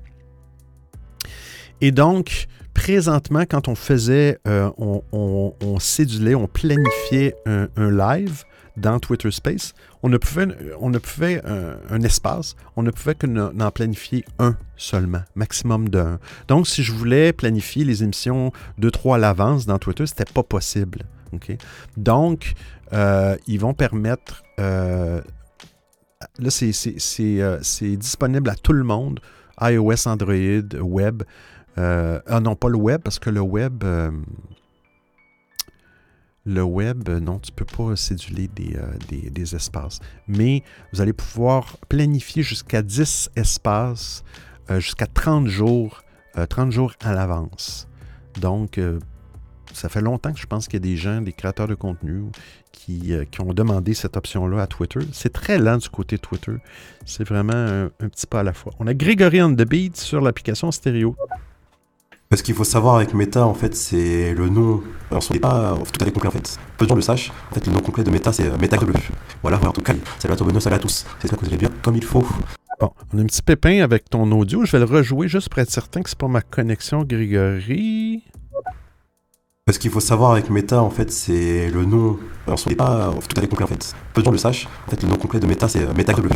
Et donc, présentement, quand on faisait, euh, on, on, cédulait, on planifiait un, live dans Twitter Space, on ne pouvait, on ne pouvait un, espace, on ne pouvait que n'en planifier un seulement, maximum d'un. Donc, si je voulais planifier les émissions de trois à l'avance dans Twitter, c'était pas possible. Donc, euh, ils vont permettre. Euh, là, euh, c'est disponible à tout le monde iOS, Android, web. Ah non, pas le web, parce que le web le web, non, tu ne peux pas céduler des, des, espaces. Mais vous allez pouvoir planifier jusqu'à 10 espaces, jusqu'à 30 jours, 30 jours à l'avance. Donc, ça fait longtemps que je pense qu'il y a des gens, des créateurs de contenu, qui, euh, ont demandé cette option-là à Twitter. C'est très lent du côté Twitter. C'est vraiment un, petit pas à la fois. On a Grégory on the Beat sur l'application stéréo. Ce qu'il faut savoir avec Meta, en fait, c'est le nom. Alors, ce n'est pas tout à fait complet, en fait. Peu de gens le sachent. En fait, le nom complet de Meta, c'est euh, Meta Bleu. Voilà, en tout cas, salut à toi, salut à tous. J'espère que vous allez bien comme il faut. Bon, on a un petit pépin avec ton audio. Je vais le rejouer juste pour être certain que c'est pas ma connexion, Grégory. Ce qu'il faut savoir avec Meta, en fait, c'est le nom. Ce n'est pas tout à fait complet, en fait. Peu de gens le sachent. En fait, le nom complet de Meta, c'est euh, Meta Bleu.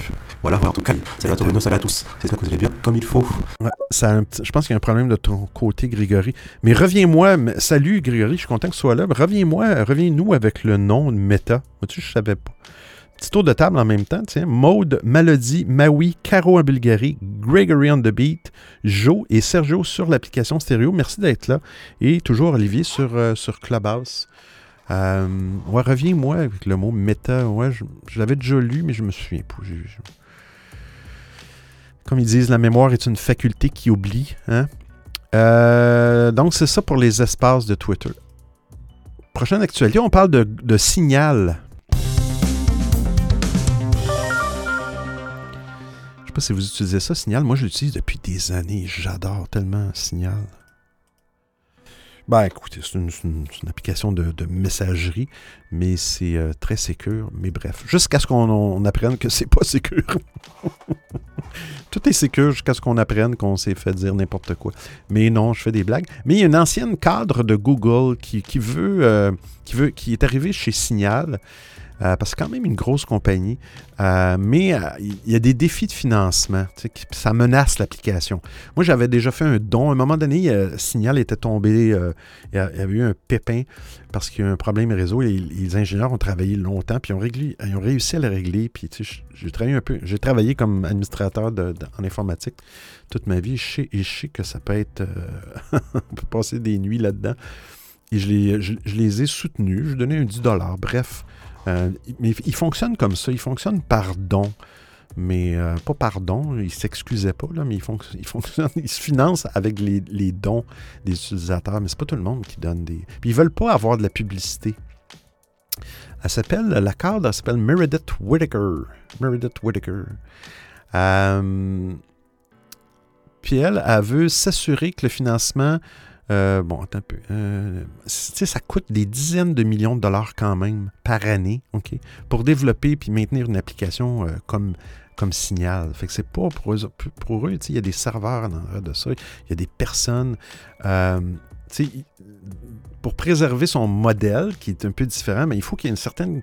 Voilà, en tout cas, salut à salut à tous. J'espère que vous allez bien comme il faut. Ça je pense qu'il y a un problème de ton côté, Grégory. Mais reviens-moi. Salut, Grégory, je suis content que tu sois là. Reviens-moi, reviens-nous avec le nom de Meta. Moi-tu, je savais pas. Petit tour de table en même temps, tiens. Maude, Melody, Maui, Caro en Bulgarie, Gregory on the Beat, Joe et Sergio sur l'application stéréo. Merci d'être là. Et toujours Olivier sur, euh, sur Clubhouse. Euh, ouais, reviens-moi avec le mot méta. Ouais, je, l'avais déjà lu, mais je me souviens pas. Comme ils disent, la mémoire est une faculté qui oublie. Hein? Euh, donc, c'est ça pour les espaces de Twitter. Prochaine actualité, on parle de signal. Sais pas si vous utilisez ça, Signal. Moi, je l'utilise depuis des années. J'adore tellement Signal. Ben, écoutez, c'est une, application de, messagerie, mais c'est euh, très sécure. Mais bref, jusqu'à ce qu'on apprenne que c'est pas sécure. Tout est sécure jusqu'à ce qu'on apprenne qu'on s'est fait dire n'importe quoi. Mais non, je fais des blagues. Mais il y a une ancienne cadre de Google qui, veut, euh, qui, veut, qui est arrivée chez Signal euh, parce que c'est quand même une grosse compagnie. Euh, mais euh, il y a des défis de financement. Ça menace l'application. Moi, j'avais déjà fait un don. À un moment donné, Signal était tombé. il y avait eu un pépin parce qu'il y a eu un problème réseau. Et les ingénieurs ont travaillé longtemps, puis ils ont, réussi à le régler. Puis j'ai travaillé un peu. J'ai travaillé comme administrateur en informatique toute ma vie. Je sais, que ça peut être. on peut passer des nuits là-dedans. Et je les, je les ai soutenus. Je donnais un 10 Bref, euh, mais il fonctionne comme ça, il fonctionne par don. Mais euh, pas par don, il ne s'excusait pas, là, mais il, se finance avec les, dons des utilisateurs, mais c'est pas tout le monde qui donne des. Puis ils veulent pas avoir de la publicité. Elle s'appelle, la cadre, elle s'appelle Meredith Whittaker. Meredith Whittaker. Euh, puis elle, elle veut s'assurer que le financement euh, bon, attends un peu. Euh, ça coûte des dizaines de millions de dollars quand même par année, OK, pour développer puis maintenir une application euh, comme, comme Signal. Fait que c'est pas pour eux. Pour eux il y a des serveurs dans de ça. Il y a des personnes. pour préserver son modèle, qui est un peu différent, mais il faut qu'il y ait une certaine,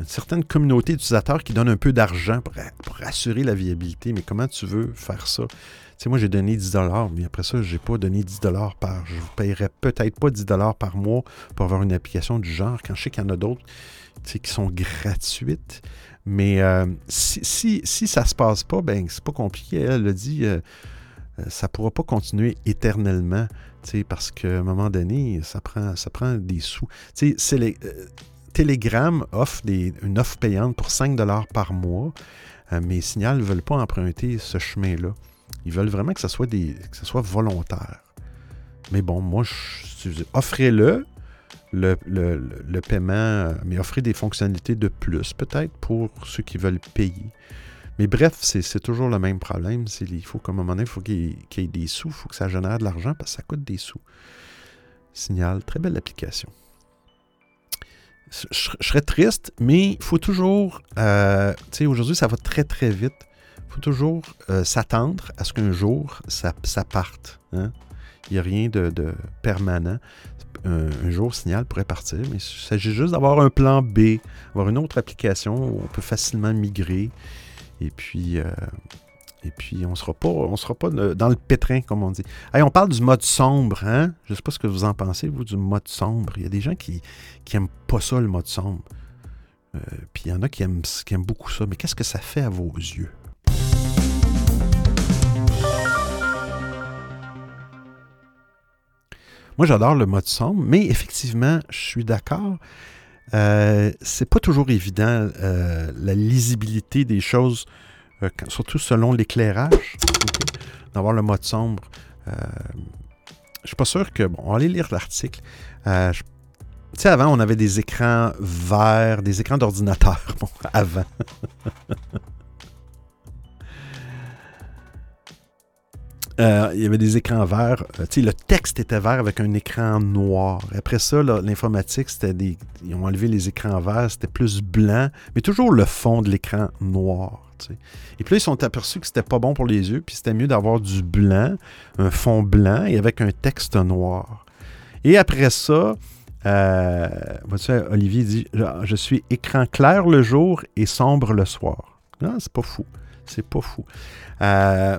une certaine communauté d'utilisateurs qui donne un peu d'argent pour assurer la viabilité. Mais comment tu veux faire ça? Moi, j'ai donné 10 mais après ça, je n'ai pas donné 10 par. Je ne paierais peut-être pas 10 par mois pour avoir une application du genre, quand je sais qu'il y en a d'autres qui sont gratuites. Mais euh, si, si, si, ça ne se passe pas, ben c'est pas compliqué. Elle a dit euh, euh, ça ne pourra pas continuer éternellement. Parce qu'à un moment donné, ça prend, ça prend des sous. Les, Telegram offre des, une offre payante pour 5 par mois, mais Signal ne veulent pas emprunter ce chemin-là. Ils veulent vraiment que ça soit, des, que soit volontaire. Mais bon, moi, offrez-le, le, le, paiement, mais offrez des fonctionnalités de plus, peut-être, pour ceux qui veulent payer. Mais bref, c'est toujours le même problème. Il faut qu'à un moment donné, il faut qu'il y, ait des sous, il faut que ça génère de l'argent parce que ça coûte des sous. Signal, très belle application. Je, serais triste, mais il faut toujours. Euh, tu sais, aujourd'hui, ça va très, très vite faut toujours euh, s'attendre à ce qu'un jour, ça, parte. Hein. Il n'y a rien de, permanent. un, jour, Signal pourrait partir, mais il s'agit juste d'avoir un plan B, avoir une autre application où on peut facilement migrer. Et puis, euh, et puis on sera pas, on sera pas dans le pétrin, comme on dit. on parle du mode sombre, hein? Je ne sais pas ce que vous en pensez, vous, du mode sombre. Il y a des gens qui n'aiment pas ça, le mode sombre. Euh, puis il y en a qui aiment, qui aiment beaucoup ça. Mais qu'est-ce que ça fait à vos yeux? Moi, j'adore le mode sombre, mais effectivement, je suis d'accord. Euh, c'est pas toujours évident euh, la lisibilité des choses, euh, surtout selon l'éclairage, d'avoir le mode sombre. Euh, je suis pas sûr que. Bon, on va aller lire l'article. tu sais, avant, on avait des écrans verts, des écrans d'ordinateur. Bon, avant. Euh, il y avait des écrans verts. Euh, le texte était vert avec un écran noir. Après ça, l'informatique, c'était des. Ils ont enlevé les écrans verts, c'était plus blanc, mais toujours le fond de l'écran noir. Et puis là, ils sont aperçus que c'était pas bon pour les yeux, puis c'était mieux d'avoir du blanc, un fond blanc et avec un texte noir. Et après ça, euh, Olivier dit Je suis écran clair le jour et sombre le soir. Non, c'est pas fou. C'est pas fou. Euh,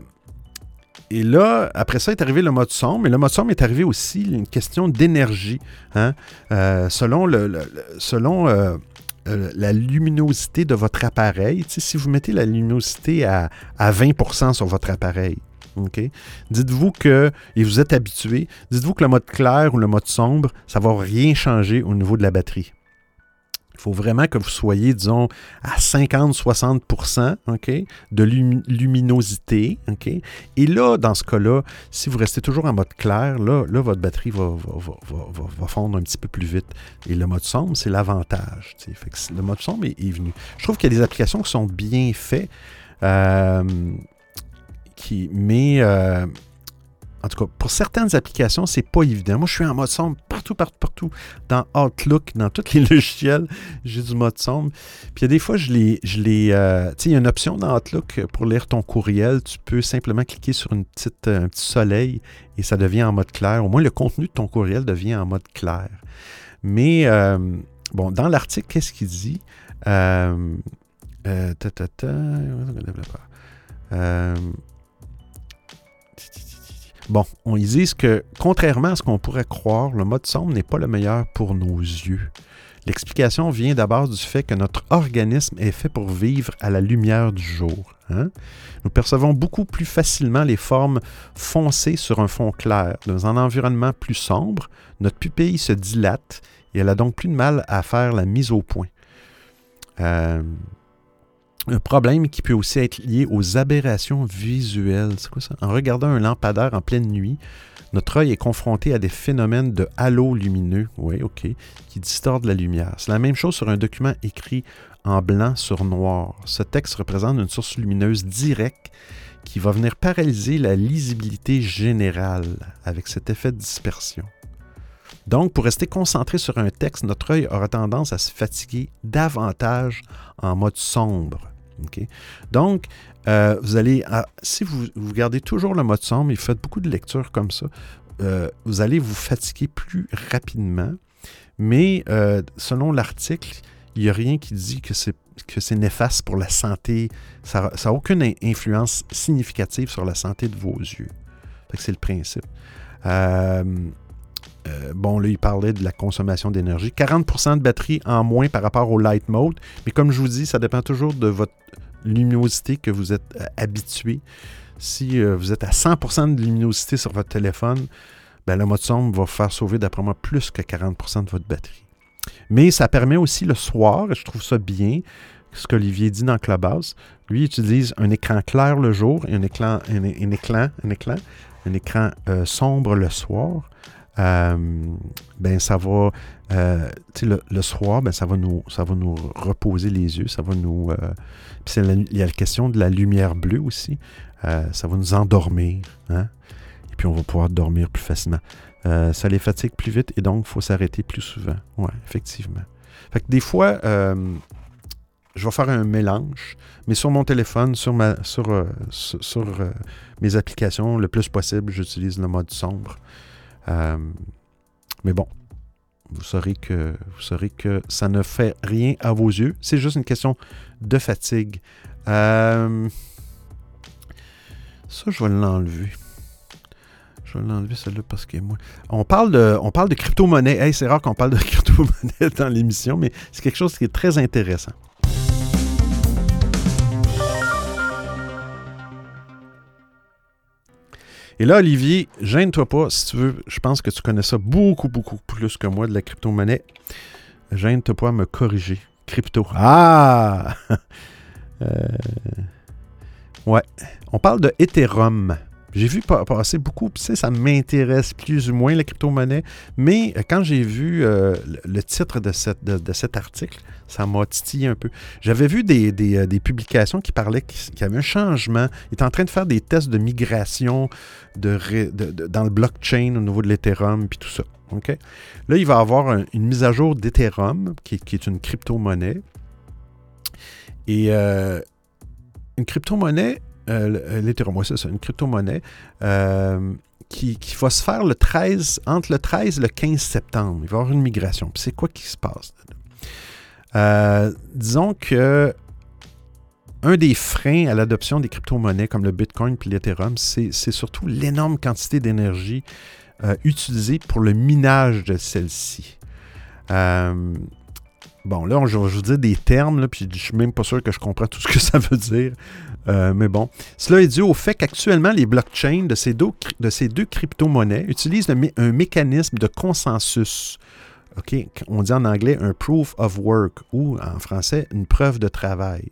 et là, après ça est arrivé le mode sombre, mais le mode sombre est arrivé aussi une question d'énergie. Hein. Euh, selon euh, euh, la luminosité de votre appareil, si vous mettez la luminosité à, à 20% sur votre appareil, Dites-vous que, et vous êtes habitué, dites-vous que le mode clair ou le mode sombre, ça ne va rien changer au niveau de la batterie. Il faut vraiment que vous soyez, disons, à 50-60% de luminosité. Et là, dans ce cas-là, si vous restez toujours en mode clair, là, là votre batterie va, va, fondre un petit peu plus vite. Et le mode sombre, c'est l'avantage. Le mode sombre est, venu. Je trouve qu'il y a des applications qui sont bien faites, euh, qui, mais euh, en tout cas, pour certaines applications, c'est pas évident. Moi, je suis en mode sombre partout, partout, partout. Dans Outlook, dans tous les logiciels, j'ai du mode sombre. Puis il y a des fois, je les. Je les euh, tu sais, il y a une option dans Outlook pour lire ton courriel. Tu peux simplement cliquer sur une petite, un petit soleil et ça devient en mode clair. Au moins, le contenu de ton courriel devient en mode clair. Mais, euh, bon, dans l'article, qu'est-ce qu'il dit? Euh, euh, euh, Bon, on ils disent que, contrairement à ce qu'on pourrait croire, le mode sombre n'est pas le meilleur pour nos yeux. L'explication vient d'abord du fait que notre organisme est fait pour vivre à la lumière du jour. Hein? Nous percevons beaucoup plus facilement les formes foncées sur un fond clair. Dans un environnement plus sombre, notre pupille se dilate et elle a donc plus de mal à faire la mise au point. Euh, un problème qui peut aussi être lié aux aberrations visuelles. C'est quoi ça? En regardant un lampadaire en pleine nuit, notre œil est confronté à des phénomènes de halo lumineux, qui distordent la lumière. C'est la même chose sur un document écrit en blanc sur noir. Ce texte représente une source lumineuse directe qui va venir paralyser la lisibilité générale avec cet effet de dispersion. Donc, pour rester concentré sur un texte, notre œil aura tendance à se fatiguer davantage en mode sombre. Donc, euh, vous allez, si vous, gardez toujours le mode sombre et faites beaucoup de lectures comme ça, euh, vous allez vous fatiguer plus rapidement. Mais euh, selon l'article, il n'y a rien qui dit que c'est que c'est néfaste pour la santé. Ça n'a aucune influence significative sur la santé de vos yeux. C'est le principe. Bon, là, il parlait de la consommation d'énergie. 40% de batterie en moins par rapport au light mode. Mais comme je vous dis, ça dépend toujours de votre luminosité que vous êtes euh, habitué. Si euh, vous êtes à 100% de luminosité sur votre téléphone, ben, le mode sombre va faire sauver d'après moi plus que 40% de votre batterie. Mais ça permet aussi le soir, et je trouve ça bien, ce qu'Olivier dit dans Clubhouse. Lui il utilise un écran clair le jour et un écran, un, écran, un écran, un écran euh, sombre le soir. Ben ça va, le, soir, ben ça va nous, ça va nous reposer les yeux, ça va nous, il y a la question de la lumière bleue aussi. Euh, ça va nous endormir. Hein? Et puis on va pouvoir dormir plus facilement. Euh, ça les fatigue plus vite et donc il faut s'arrêter plus souvent. Oui, effectivement. Fait que des fois, euh, je vais faire un mélange, mais sur mon téléphone, sur, ma, sur, sur, mes applications, le plus possible, j'utilise le mode sombre. Mais bon, vous saurez que vous saurez que ça ne fait rien à vos yeux. C'est juste une question de fatigue. Euh, ça, je vais l'enlever. Je vais l'enlever celle-là parce que. On parle de, on parle de crypto-monnaie. c'est rare qu'on parle de crypto-monnaie dans l'émission, mais c'est quelque chose qui est très intéressant. Et là, Olivier, gêne-toi pas si tu veux. Je pense que tu connais ça beaucoup, beaucoup plus que moi de la crypto-monnaie. Gêne-toi pas à me corriger. Crypto. Ah! Euh, ouais. On parle de Ethereum. J'ai vu passer beaucoup, tu sais, ça m'intéresse plus ou moins la crypto-monnaie, mais euh, quand j'ai vu euh, le titre de, cet article, ça m'a titillé un peu. J'avais vu des, euh, publications qui parlaient qu'il y avait un changement. Il est en train de faire des tests de migration de, dans le blockchain au niveau de l'Ethereum, puis tout ça. Là, il va avoir une mise à jour d'Ethereum, qui, est une crypto-monnaie. Et une crypto-monnaie, euh, l'Ethereum, c'est ça, une crypto-monnaie euh, qui, va se faire le 13, entre le 13 et le 15 septembre. Il va y avoir une migration. Puis c'est quoi qui se passe? Euh, disons que un des freins à l'adoption des crypto-monnaies comme le Bitcoin et l'Ethereum, c'est surtout l'énorme quantité d'énergie utilisée pour le minage de celle-ci. Bon, là, je vais vous dire des termes, là, puis je suis même pas sûr que je comprends tout ce que ça veut dire. Euh, mais bon, cela est dû au fait qu'actuellement, les blockchains de ces deux, de ces deux crypto-monnaies utilisent un mécanisme de consensus. On dit en anglais un proof of work ou en français une preuve de travail.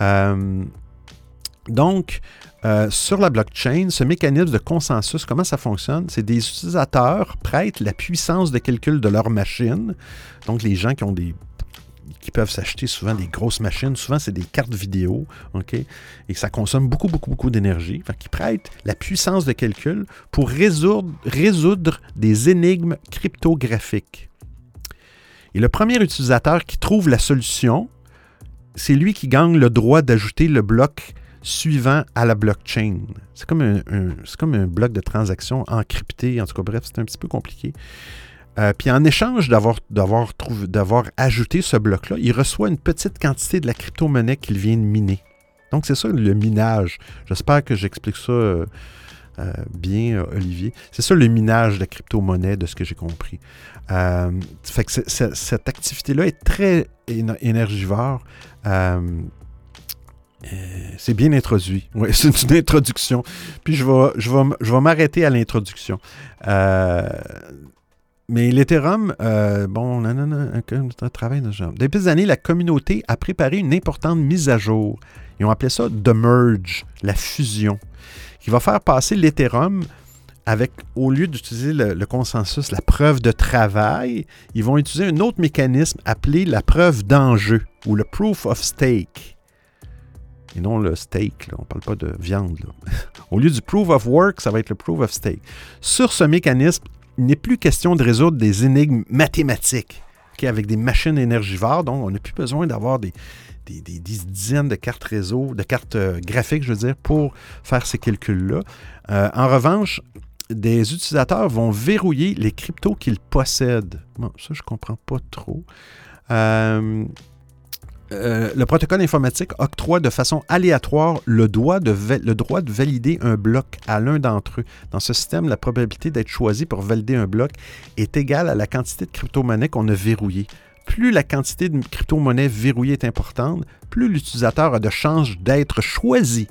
Euh, donc, euh, sur la blockchain, ce mécanisme de consensus, comment ça fonctionne? C'est des utilisateurs prêtent la puissance de calcul de leur machine. Donc, les gens qui ont des qui peuvent s'acheter souvent des grosses machines, souvent c'est des cartes vidéo, OK? Et ça consomme beaucoup, beaucoup, beaucoup d'énergie. Qu'ils prêtent la puissance de calcul pour résoudre, résoudre des énigmes cryptographiques. Et le premier utilisateur qui trouve la solution, c'est lui qui gagne le droit d'ajouter le bloc suivant à la blockchain. C'est comme un, comme un bloc de transaction encrypté. En tout cas, bref, c'est un petit peu compliqué. Euh, puis en échange d'avoir, ajouté ce bloc-là, il reçoit une petite quantité de la crypto-monnaie qu'il vient de miner. Donc c'est ça le minage. J'espère que j'explique ça euh, euh, bien, Olivier. C'est ça le minage de la crypto-monnaie, de ce que j'ai compris. fait que cette activité-là est très énergivore. c'est bien introduit. Oui, c'est une introduction. Puis je vais, je vais, je vais m'arrêter à l'introduction. Mais l'Ethereum, euh, bon, non, non, non, travail de genre. Depuis des années, la communauté a préparé une importante mise à jour. Ils ont appelé ça The Merge, la fusion, qui va faire passer l'Ethereum avec, au lieu d'utiliser le, consensus, la preuve de travail, ils vont utiliser un autre mécanisme appelé la preuve d'enjeu ou le proof of stake. Et non le steak, on ne parle pas de viande. Au lieu du proof of work, ça va être le proof of stake. Sur ce mécanisme, il n'est plus question de résoudre des énigmes mathématiques avec des machines énergivores. Donc, on n'a plus besoin d'avoir des, dizaines de cartes réseau, de cartes euh, graphiques, je veux dire, pour faire ces calculs-là. Euh, en revanche, des utilisateurs vont verrouiller les cryptos qu'ils possèdent. Bon, ça, je ne comprends pas trop. Euh, euh, le protocole informatique octroie de façon aléatoire le droit, de valider un bloc à l'un d'entre eux. Dans ce système, la probabilité d'être choisi pour valider un bloc est égale à la quantité de crypto-monnaie qu'on a verrouillée. Plus la quantité de crypto-monnaie verrouillée est importante, plus l'utilisateur a de chances d'être choisi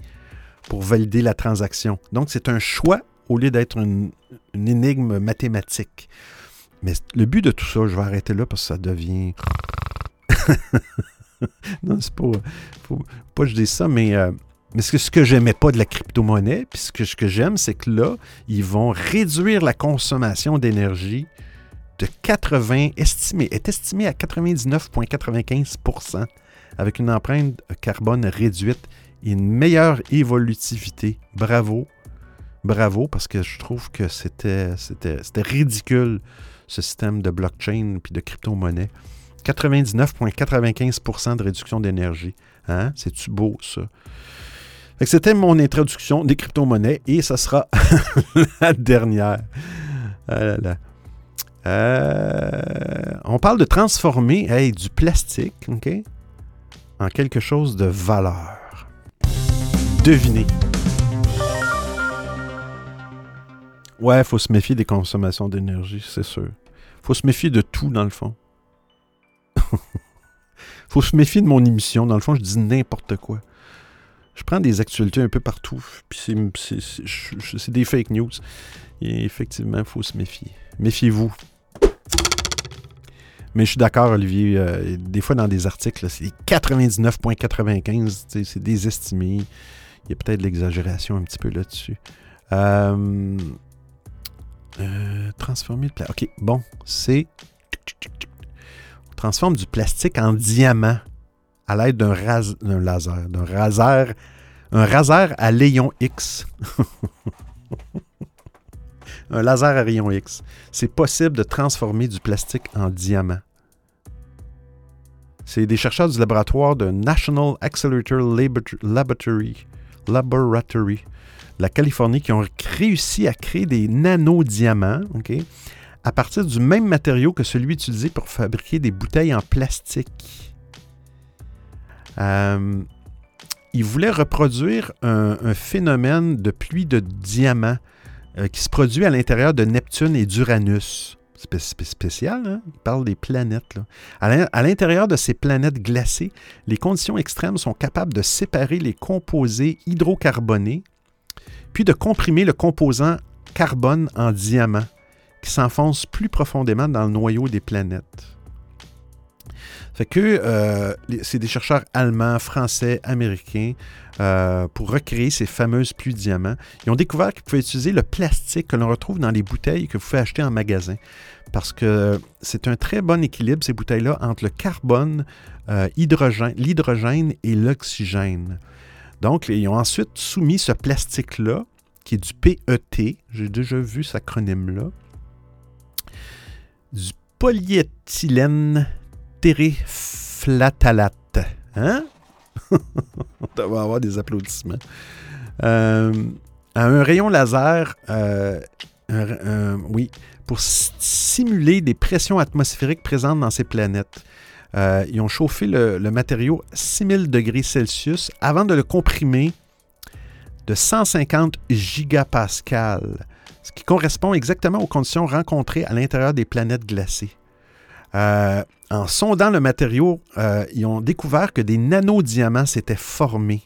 pour valider la transaction. Donc, c'est un choix au lieu d'être une énigme mathématique. Mais le but de tout ça, je vais arrêter là parce que ça devient... non, c'est pas, pas que je dis ça, mais, euh, mais ce que, ce que j'aimais pas de la crypto-monnaie, puis ce que, j'aime, c'est que là, ils vont réduire la consommation d'énergie de 80, estimé, est estimé à 99,95% avec une empreinte carbone réduite et une meilleure évolutivité. Bravo. Bravo, parce que je trouve que c'était ridicule, ce système de blockchain puis de crypto-monnaie. 99,95% de réduction d'énergie. Hein? C'est-tu beau, ça? C'était mon introduction des crypto-monnaies et ça sera la dernière. Ah Euh, on parle de transformer du plastique en quelque chose de valeur. Devinez. Ouais, faut se méfier des consommations d'énergie, c'est sûr. Faut se méfier de tout, dans le fond. faut se méfier de mon émission. Dans le fond, je dis n'importe quoi. Je prends des actualités un peu partout, puis c'est des fake news. Et effectivement, il faut se méfier. Méfiez-vous. Mais je suis d'accord, Olivier. Euh, des fois, dans des articles, c'est 99,95. C'est des estimés. Il y a peut-être de l'exagération un petit peu là-dessus. Euh, euh, transformer le plastique. OK, bon, c'est. Transforme du plastique en diamant à l'aide d'un laser, d'un raser, un à rayon X. un laser à rayon X. C'est possible de transformer du plastique en diamant. C'est des chercheurs du laboratoire de National Accelerator Laboratory, Laboratory la Californie qui ont réussi à créer des nanodiamants, OK, à partir du même matériau que celui utilisé pour fabriquer des bouteilles en plastique. Euh, ils voulaient reproduire un, phénomène de pluie de diamants euh, qui se produit à l'intérieur de Neptune et d'Uranus. C'est spécial, hein? Il parle des planètes. À l'intérieur de ces planètes glacées, les conditions extrêmes sont capables de séparer les composés hydrocarbonés puis de comprimer le composant carbone en diamant qui s'enfonce plus profondément dans le noyau des planètes. Fait que euh, c'est des chercheurs allemands, français, américains euh, pour recréer ces fameuses pluies de diamants. Ils ont découvert qu'ils pouvaient utiliser le plastique que l'on retrouve dans les bouteilles que vous pouvez acheter en magasin. Parce que c'est un très bon équilibre, ces bouteilles-là, entre le carbone, euh, l'hydrogène et l'oxygène. Donc, ils ont ensuite soumis ce plastique-là, qui est du PET, j'ai déjà vu cet acronyme-là, du polyéthylène tereflatalate. Hein? On va avoir des applaudissements. Euh, un rayon laser, euh, oui, pour simuler des pressions atmosphériques présentes dans ces planètes. Euh, ils ont chauffé le, matériau à 6000 degrés Celsius avant de le comprimer de 150 gigapascales, ce qui correspond exactement aux conditions rencontrées à l'intérieur des planètes glacées. Euh, en sondant le matériau, euh, ils ont découvert que des nanodiamants s'étaient formés.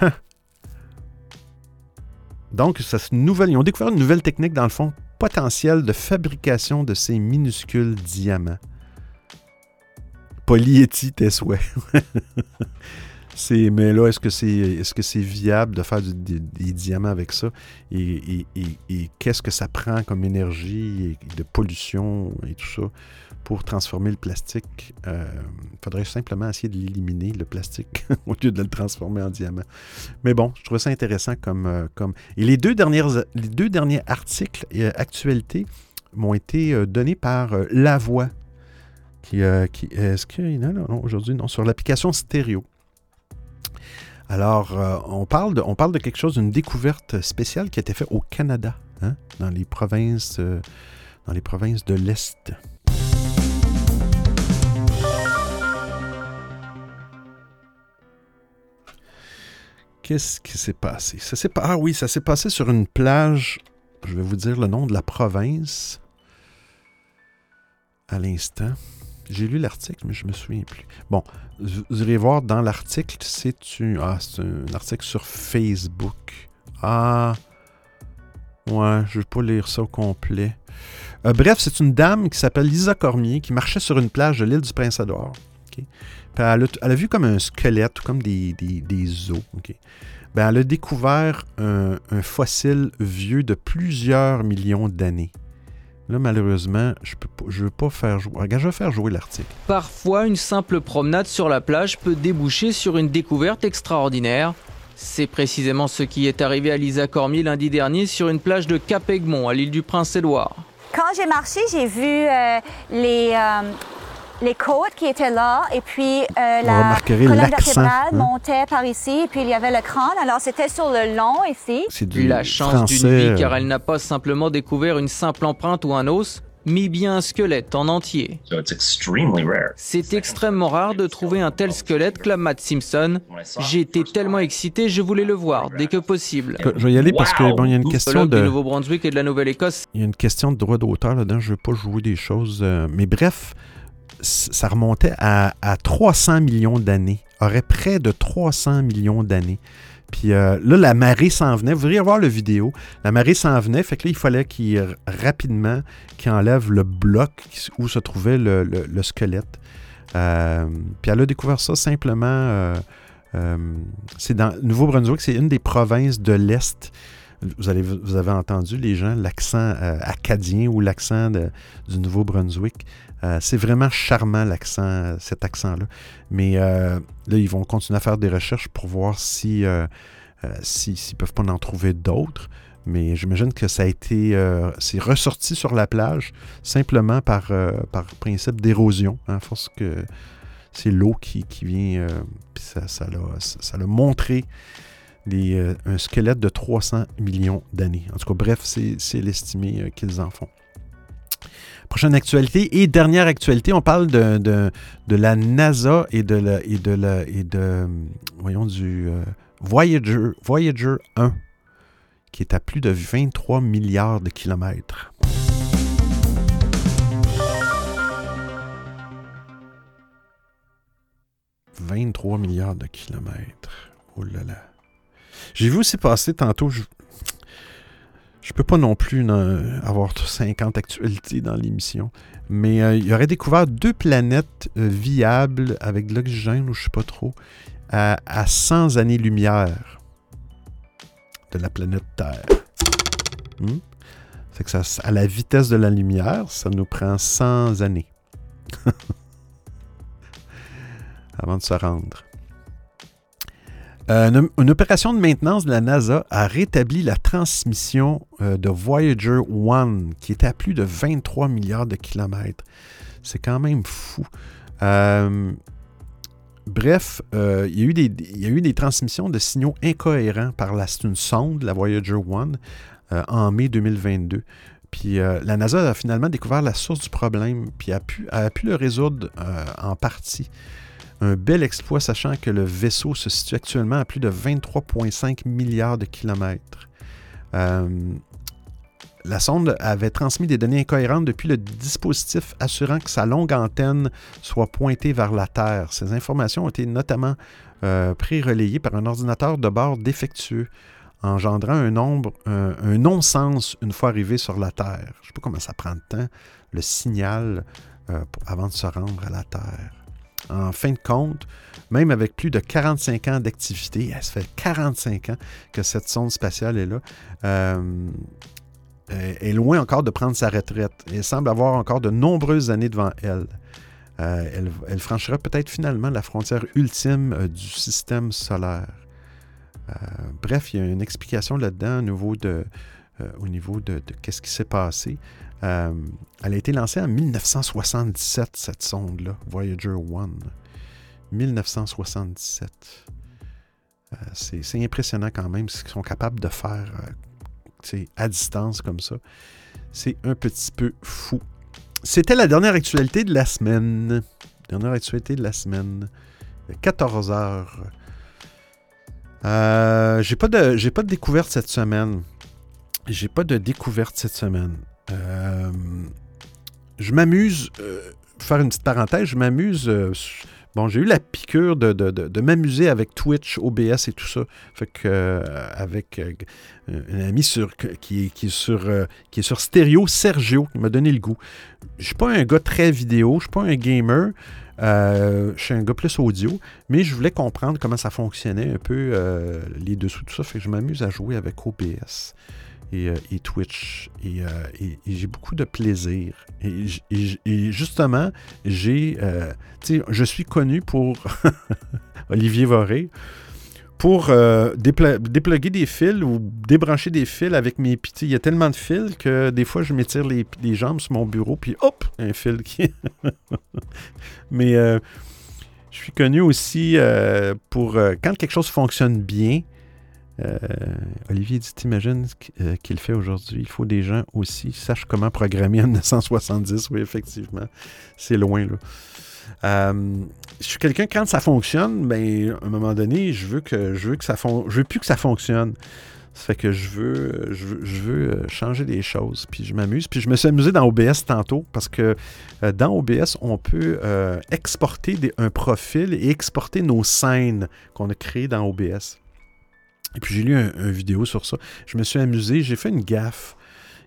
Hein? Donc, nouvelle, ils ont découvert une nouvelle technique, dans le fond, potentielle de fabrication de ces minuscules diamants. Polyéti, tes souhaits. mais là, est-ce que c'est est-ce que c'est viable de faire des, diamants avec ça? Et, qu'est-ce que ça prend comme énergie et de pollution et tout ça pour transformer le plastique? Il euh, faudrait simplement essayer de l'éliminer, le plastique, au lieu de le transformer en diamant. Mais bon, je trouve ça intéressant comme. Euh, comme... Et les deux, dernières, les deux derniers articles et euh, actualités m'ont été donnés par La Voix qui, euh, est-ce qu'il y en a là? Non, aujourd'hui, non, sur l'application stéréo. Alors, euh, on, parle de, quelque chose, d'une découverte spéciale qui a été faite au Canada, hein, dans, les provinces, euh, dans les provinces de l'Est. Qu'est-ce qui s'est passé? Ça s'est, ah oui, ça s'est passé sur une plage, je vais vous dire le nom de la province à l'instant. J'ai lu l'article, mais je me souviens plus. Bon, vous irez voir dans l'article, c'est ah, un article sur Facebook. Ah, ouais, je ne vais pas lire ça au complet. Euh, bref, c'est une dame qui s'appelle Lisa Cormier qui marchait sur une plage de l'île du Prince-Édouard. Elle, a, vu comme un squelette, comme des, des, os. Ben, elle a découvert un fossile vieux de plusieurs millions d'années. Là, malheureusement, je ne veux pas faire jouer. Regarde, je vais faire jouer l'article. Parfois, une simple promenade sur la plage peut déboucher sur une découverte extraordinaire. C'est précisément ce qui est arrivé à Lisa Cormier lundi dernier sur une plage de Cap-Egmont, à l'île du Prince-Édouard. Quand j'ai marché, j'ai vu euh, les, euh, les côtes qui étaient là, et puis euh, la colonne vertébrale hein. montait par ici, et puis il y avait le crâne. Alors c'était sur le long ici. C'est du La chance d'une vie euh, car elle n'a pas simplement découvert une simple empreinte ou un os, mais bien un squelette en entier. So it's extremely rare. C'est extrêmement rare de trouver un tel squelette, clame Matt Simpson. J'ai été tellement excité, je voulais le voir dès que possible. Je vais y aller parce que bon, il y a une question de, Nouveau-Brunswick et de la Nouvelle-Écosse, il y a une question de droit d'auteur là-dedans. Je veux pas jouer des choses, euh, mais bref, ça remontait à, à 300 millions d'années. Aurait près de 300 millions d'années. Puis euh, là, la marée s'en venait. Vous devriez voir le vidéo. La marée s'en venait. Fait que là, il fallait qu'il rapidement qu'il enlève le bloc où se trouvait le, le- le squelette. Euh, puis elle a découvert ça simplement. euh, c'est dans Nouveau-Brunswick, c'est une des provinces de l'Est. Vous, avez entendu les gens, l'accent acadien ou l'accent du Nouveau-Brunswick. Euh, c'est vraiment charmant, cet accent-là. Mais euh, là, ils vont continuer à faire des recherches pour voir si, euh, euh, si- s'ils peuvent pas en trouver d'autres. Mais j'imagine que ça a été, c'est ressorti sur la plage simplement par, principe d'érosion, hein, force que c'est l'eau qui, vient, puis ça, ça, l'a, ça montré un squelette de 300 millions d'années. En tout cas, bref, c'est, c'est l'estimé qu'ils en font. Prochaine actualité et dernière actualité, on parle de, la NASA et de la, et de la, et de, euh, Voyager, Voyager 1, qui est à plus de 23 milliards de kilomètres. « 23 milliards de kilomètres. Oh là là. J'ai vu aussi passer tantôt, je peux pas non plus n'en- avoir 50 actualités dans l'émission, mais euh, il aurait découvert deux planètes euh, viables avec de l'oxygène ou je sais pas trop, à, à 100 années-lumière de la planète Terre. Hmm? Fait que ça, à la vitesse de la lumière, ça nous prend 100 années avant de se rendre. Euh, une, opération de maintenance de la NASA a rétabli la transmission euh, de Voyager 1, qui était à plus de 23 milliards de kilomètres. C'est quand même fou. Euh, bref, il, y a eu des, transmissions de signaux incohérents par la, une sonde, la Voyager 1, euh, en mai 2022. Puis la NASA a finalement découvert la source du problème, puis a pu, a pu le résoudre en partie. Un bel exploit, sachant que le vaisseau se situe actuellement à plus de 23,5 milliards de kilomètres. Euh, la sonde avait transmis des données incohérentes depuis le dispositif, assurant que sa longue antenne soit pointée vers la Terre. Ces informations ont été notamment euh, pré-relayées par un ordinateur de bord défectueux, engendrant un, non-sens une fois arrivé sur la Terre. Je ne sais pas comment ça prend de temps, le signal, euh, avant de se rendre à la Terre. En fin de compte, même avec plus de 45 ans d'activité, elle se fait 45 ans que cette sonde spatiale est là, euh, est est loin encore de prendre sa retraite et semble avoir encore de nombreuses années devant elle. Euh, elle, elle franchira peut-être finalement la frontière ultime euh, du système solaire. Euh, bref, il y a une explication là-dedans au niveau de, euh, au niveau de, de qu'est-ce qui s'est passé. Euh, elle a été lancée en 1977, cette sonde-là, Voyager 1. 1977. Euh, c'est, impressionnant quand même ce qu'ils sont capables de faire euh, à distance comme ça. C'est un petit peu fou. C'était la dernière actualité de la semaine. Dernière actualité de la semaine. 14 heures. Euh, j'ai pas de j'ai pas de découverte cette semaine. J'ai pas de découverte cette semaine. Euh, je m'amuse, euh, faire une petite parenthèse, je m'amuse. euh, bon, j'ai eu la piqûre de, de- de- de m'amuser avec Twitch, OBS et tout ça. Fait que avec un ami sur, qui, est- sur, qui est sur stéréo, Sergio, qui m'a donné le goût. Je suis pas un gars très vidéo, je suis pas un gamer. Je suis un gars plus audio, mais je voulais comprendre comment ça fonctionnait un peu les dessous, tout ça. Fait que je m'amuse à jouer avec OBS et, euh, et Twitch. Et, euh, et- j'ai beaucoup de plaisir. Et, justement, j'ai. euh, je suis connu pour Olivier Voré pour euh, dépla- dépluguer des fils ou débrancher des fils avec mes petits. Il y a tellement de fils que des fois, je m'étire les, jambes sur mon bureau, puis hop, un fil qui. Mais je suis connu aussi pour quand quelque chose fonctionne bien. Euh, Olivier dit T'imagines ce euh, qu'il fait aujourd'hui Il faut des gens aussi sachent comment programmer en 1970. Oui, effectivement. C'est loin, là. Euh, je suis quelqu'un, quand ça fonctionne, ben, à un moment donné, je veux que je veux que ça fon- je veux plus que ça fonctionne. Ça fait que je veux, je veux, changer les choses. Puis je m'amuse. Puis je me suis amusé dans OBS tantôt parce que dans OBS, on peut exporter des- un profil et exporter nos scènes qu'on a créées dans OBS. Et puis j'ai lu un, un vidéo sur ça. Je me suis amusé, j'ai fait une gaffe.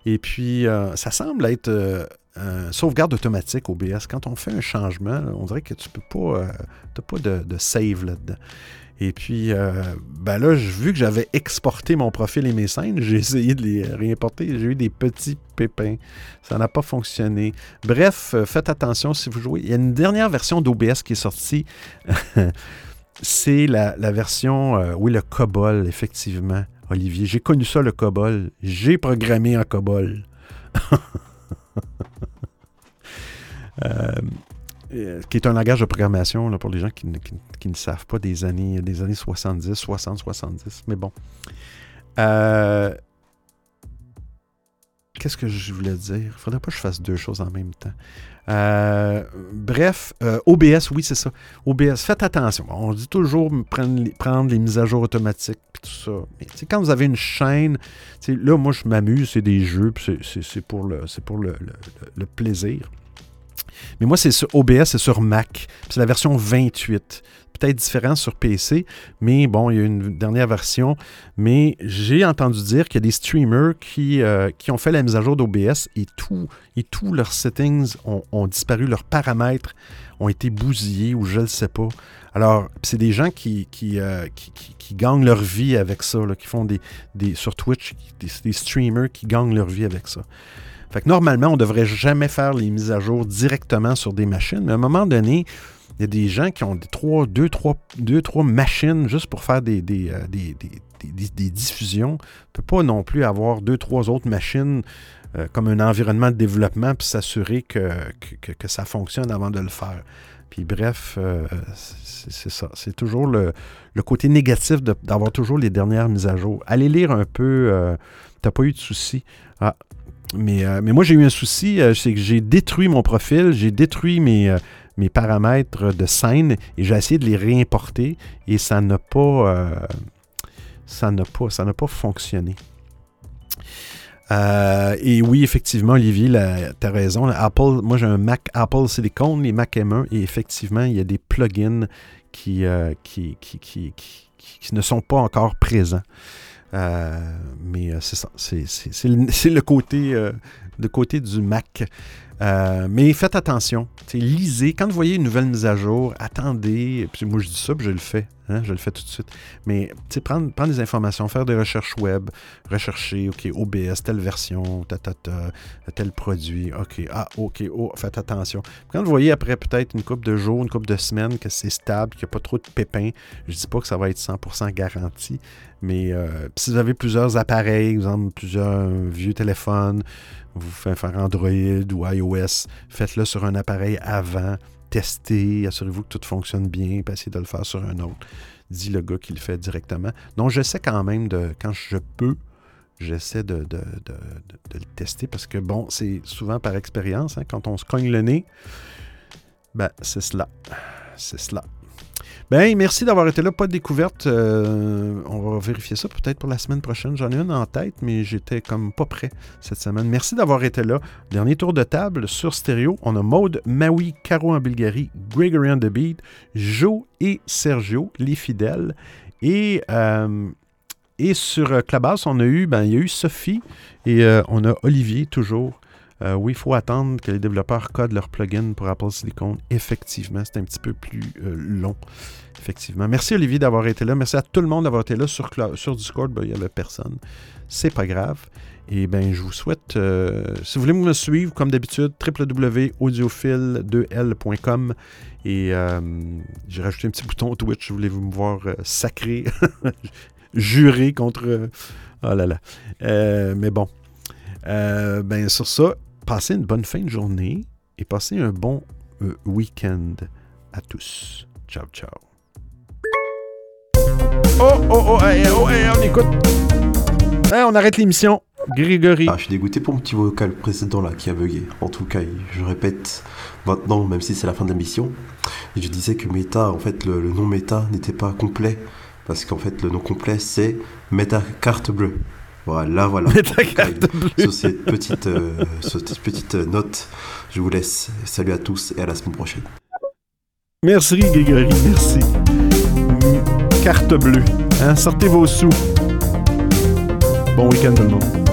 Et puis euh, ça semble être euh, un sauvegarde automatique OBS. Quand on fait un changement, on dirait que tu peux pas, euh, t'as pas de, de save là-dedans. Et puis, euh, ben là, vu que j'avais exporté mon profil et mes scènes. J'ai essayé de les réimporter. J'ai eu des petits pépins. Ça n'a pas fonctionné. Bref, euh, faites attention si vous jouez. Il y a une dernière version d'OBS qui est sortie. C'est la, version, euh, oui, le COBOL, effectivement, Olivier. J'ai connu ça, le COBOL. J'ai programmé en COBOL. Euh, euh, qui est un langage de programmation pour les gens qui, ne- savent pas des années, des années 70, 60, 70. Mais bon. Qu'est-ce que je voulais dire? Il faudrait pas que je fasse deux choses en même temps. Euh, bref, euh, OBS, oui, c'est ça. OBS, faites attention. On dit toujours prendre les, les mises à jour automatiques puis tout ça. Mais quand vous avez une chaîne, là, moi, je m'amuse, c'est des jeux, c'est- pour, le, plaisir. Mais moi, c'est sur OBS, c'est sur Mac. C'est la version 28. Peut-être différent sur PC, mais bon, il y a une dernière version. Mais j'ai entendu dire qu'il y a des streamers qui, euh, qui ont fait la mise à jour d'OBS et, tout, et tous leurs settings ont, disparu, leurs paramètres ont été bousillés ou je ne sais pas. Alors, c'est des gens qui, qui, euh, qui, gagnent leur vie avec ça, qui font des, des sur Twitch, des, des streamers qui gagnent leur vie avec ça. Fait que normalement, on ne devrait jamais faire les mises à jour directement sur des machines, mais à un moment donné, il y a des gens qui ont des trois, deux, trois, deux, trois machines juste pour faire des, des, euh, des- des- diffusions. On ne peut pas non plus avoir deux, trois autres machines euh, comme un environnement de développement puis s'assurer que, que, que- ça fonctionne avant de le faire. Puis bref, euh, c'est ça. C'est toujours le, le côté négatif d'avoir toujours les dernières mises à jour. Allez lire un peu. euh, T'as pas eu de soucis. Ah, mais, mais moi, j'ai eu un souci, c'est que j'ai détruit mon profil, j'ai détruit mes, mes paramètres de scène et j'ai essayé de les réimporter et ça n'a pas, euh, ça n'a pas, ça n'a pas fonctionné. Euh, et oui, effectivement, Olivier, tu as raison. Apple, moi j'ai un Mac Apple Silicon, les Mac M1, et effectivement, il y a des plugins qui, euh, qui, qui, qui, qui- qui ne sont pas encore présents. Mais c'est ça. C'est, le, côté, le côté du Mac. Euh, mais faites attention. Lisez. Quand vous voyez une nouvelle mise à jour, attendez. Puis moi, je dis ça, puis je le fais. hein, je le fais tout de suite. Mais prendre, des informations, faire des recherches web, rechercher, OK, OBS, telle version, ta, tel produit. OK, ah, OK, oh, faites attention. Quand vous voyez après peut-être une coupe de jours, une coupe de semaines, que c'est stable, qu'il n'y a pas trop de pépins, je dis pas que ça va être 100% garanti, mais euh, si vous avez plusieurs appareils, exemple plusieurs vieux téléphones, vous faites faire Android ou iOS, faites-le sur un appareil avant, testez, assurez-vous que tout fonctionne bien, puis essayez de le faire sur un autre. Dit le gars qui le fait directement. Donc, j'essaie quand même de, quand je peux, j'essaie de, le tester parce que, bon, c'est souvent par expérience, hein, quand on se cogne le nez, ben, c'est cela. C'est cela. Ben, merci d'avoir été là. Pas de découverte. euh, on va vérifier ça peut-être pour la semaine prochaine. J'en ai une en tête, mais j'étais comme pas prêt cette semaine. Merci d'avoir été là. Dernier tour de table sur stéréo. On a Maude, Maui, Caro en Bulgarie, Gregory on the Beat, Joe et Sergio, les fidèles. Et, euh, sur Clubhouse, on a eu, ben, il y a eu Sophie et euh, on a Olivier toujours. Euh, oui, il faut attendre que les développeurs codent leur plugin pour Apple Silicon. Effectivement, c'est un petit peu plus euh, long. Effectivement. Merci Olivier d'avoir été là. Merci à tout le monde d'avoir été là. Sur, sur Discord, ben, il n'y avait personne. C'est pas grave. Et bien, je vous souhaite, euh, si vous voulez me suivre, comme d'habitude, www.audiophile2l.com. Et euh, j'ai rajouté un petit bouton Twitch, voulez-vous me voir euh, sacré, juré contre... oh là là. mais bon. ben, sur ça, passez une bonne fin de journée et passez un bon week-end à tous. Ciao, ciao. Oh, oh, oh, oh, on écoute. on arrête l'émission. Grégory. Ah, je suis dégoûté pour mon petit vocal précédent là qui a bugué. En tout cas, je répète maintenant, même si c'est la fin de l'émission, je disais que Meta, en fait, le, nom Meta n'était pas complet. Parce qu'en fait, le nom complet, c'est Meta Carte Bleue. Voilà, voilà. Sur cette petite, euh, cette petite note, je vous laisse. Salut à tous et à la semaine prochaine. Merci Grégory, merci. Carte bleue. Hein? Sortez vos sous. Bon week-end tout le monde.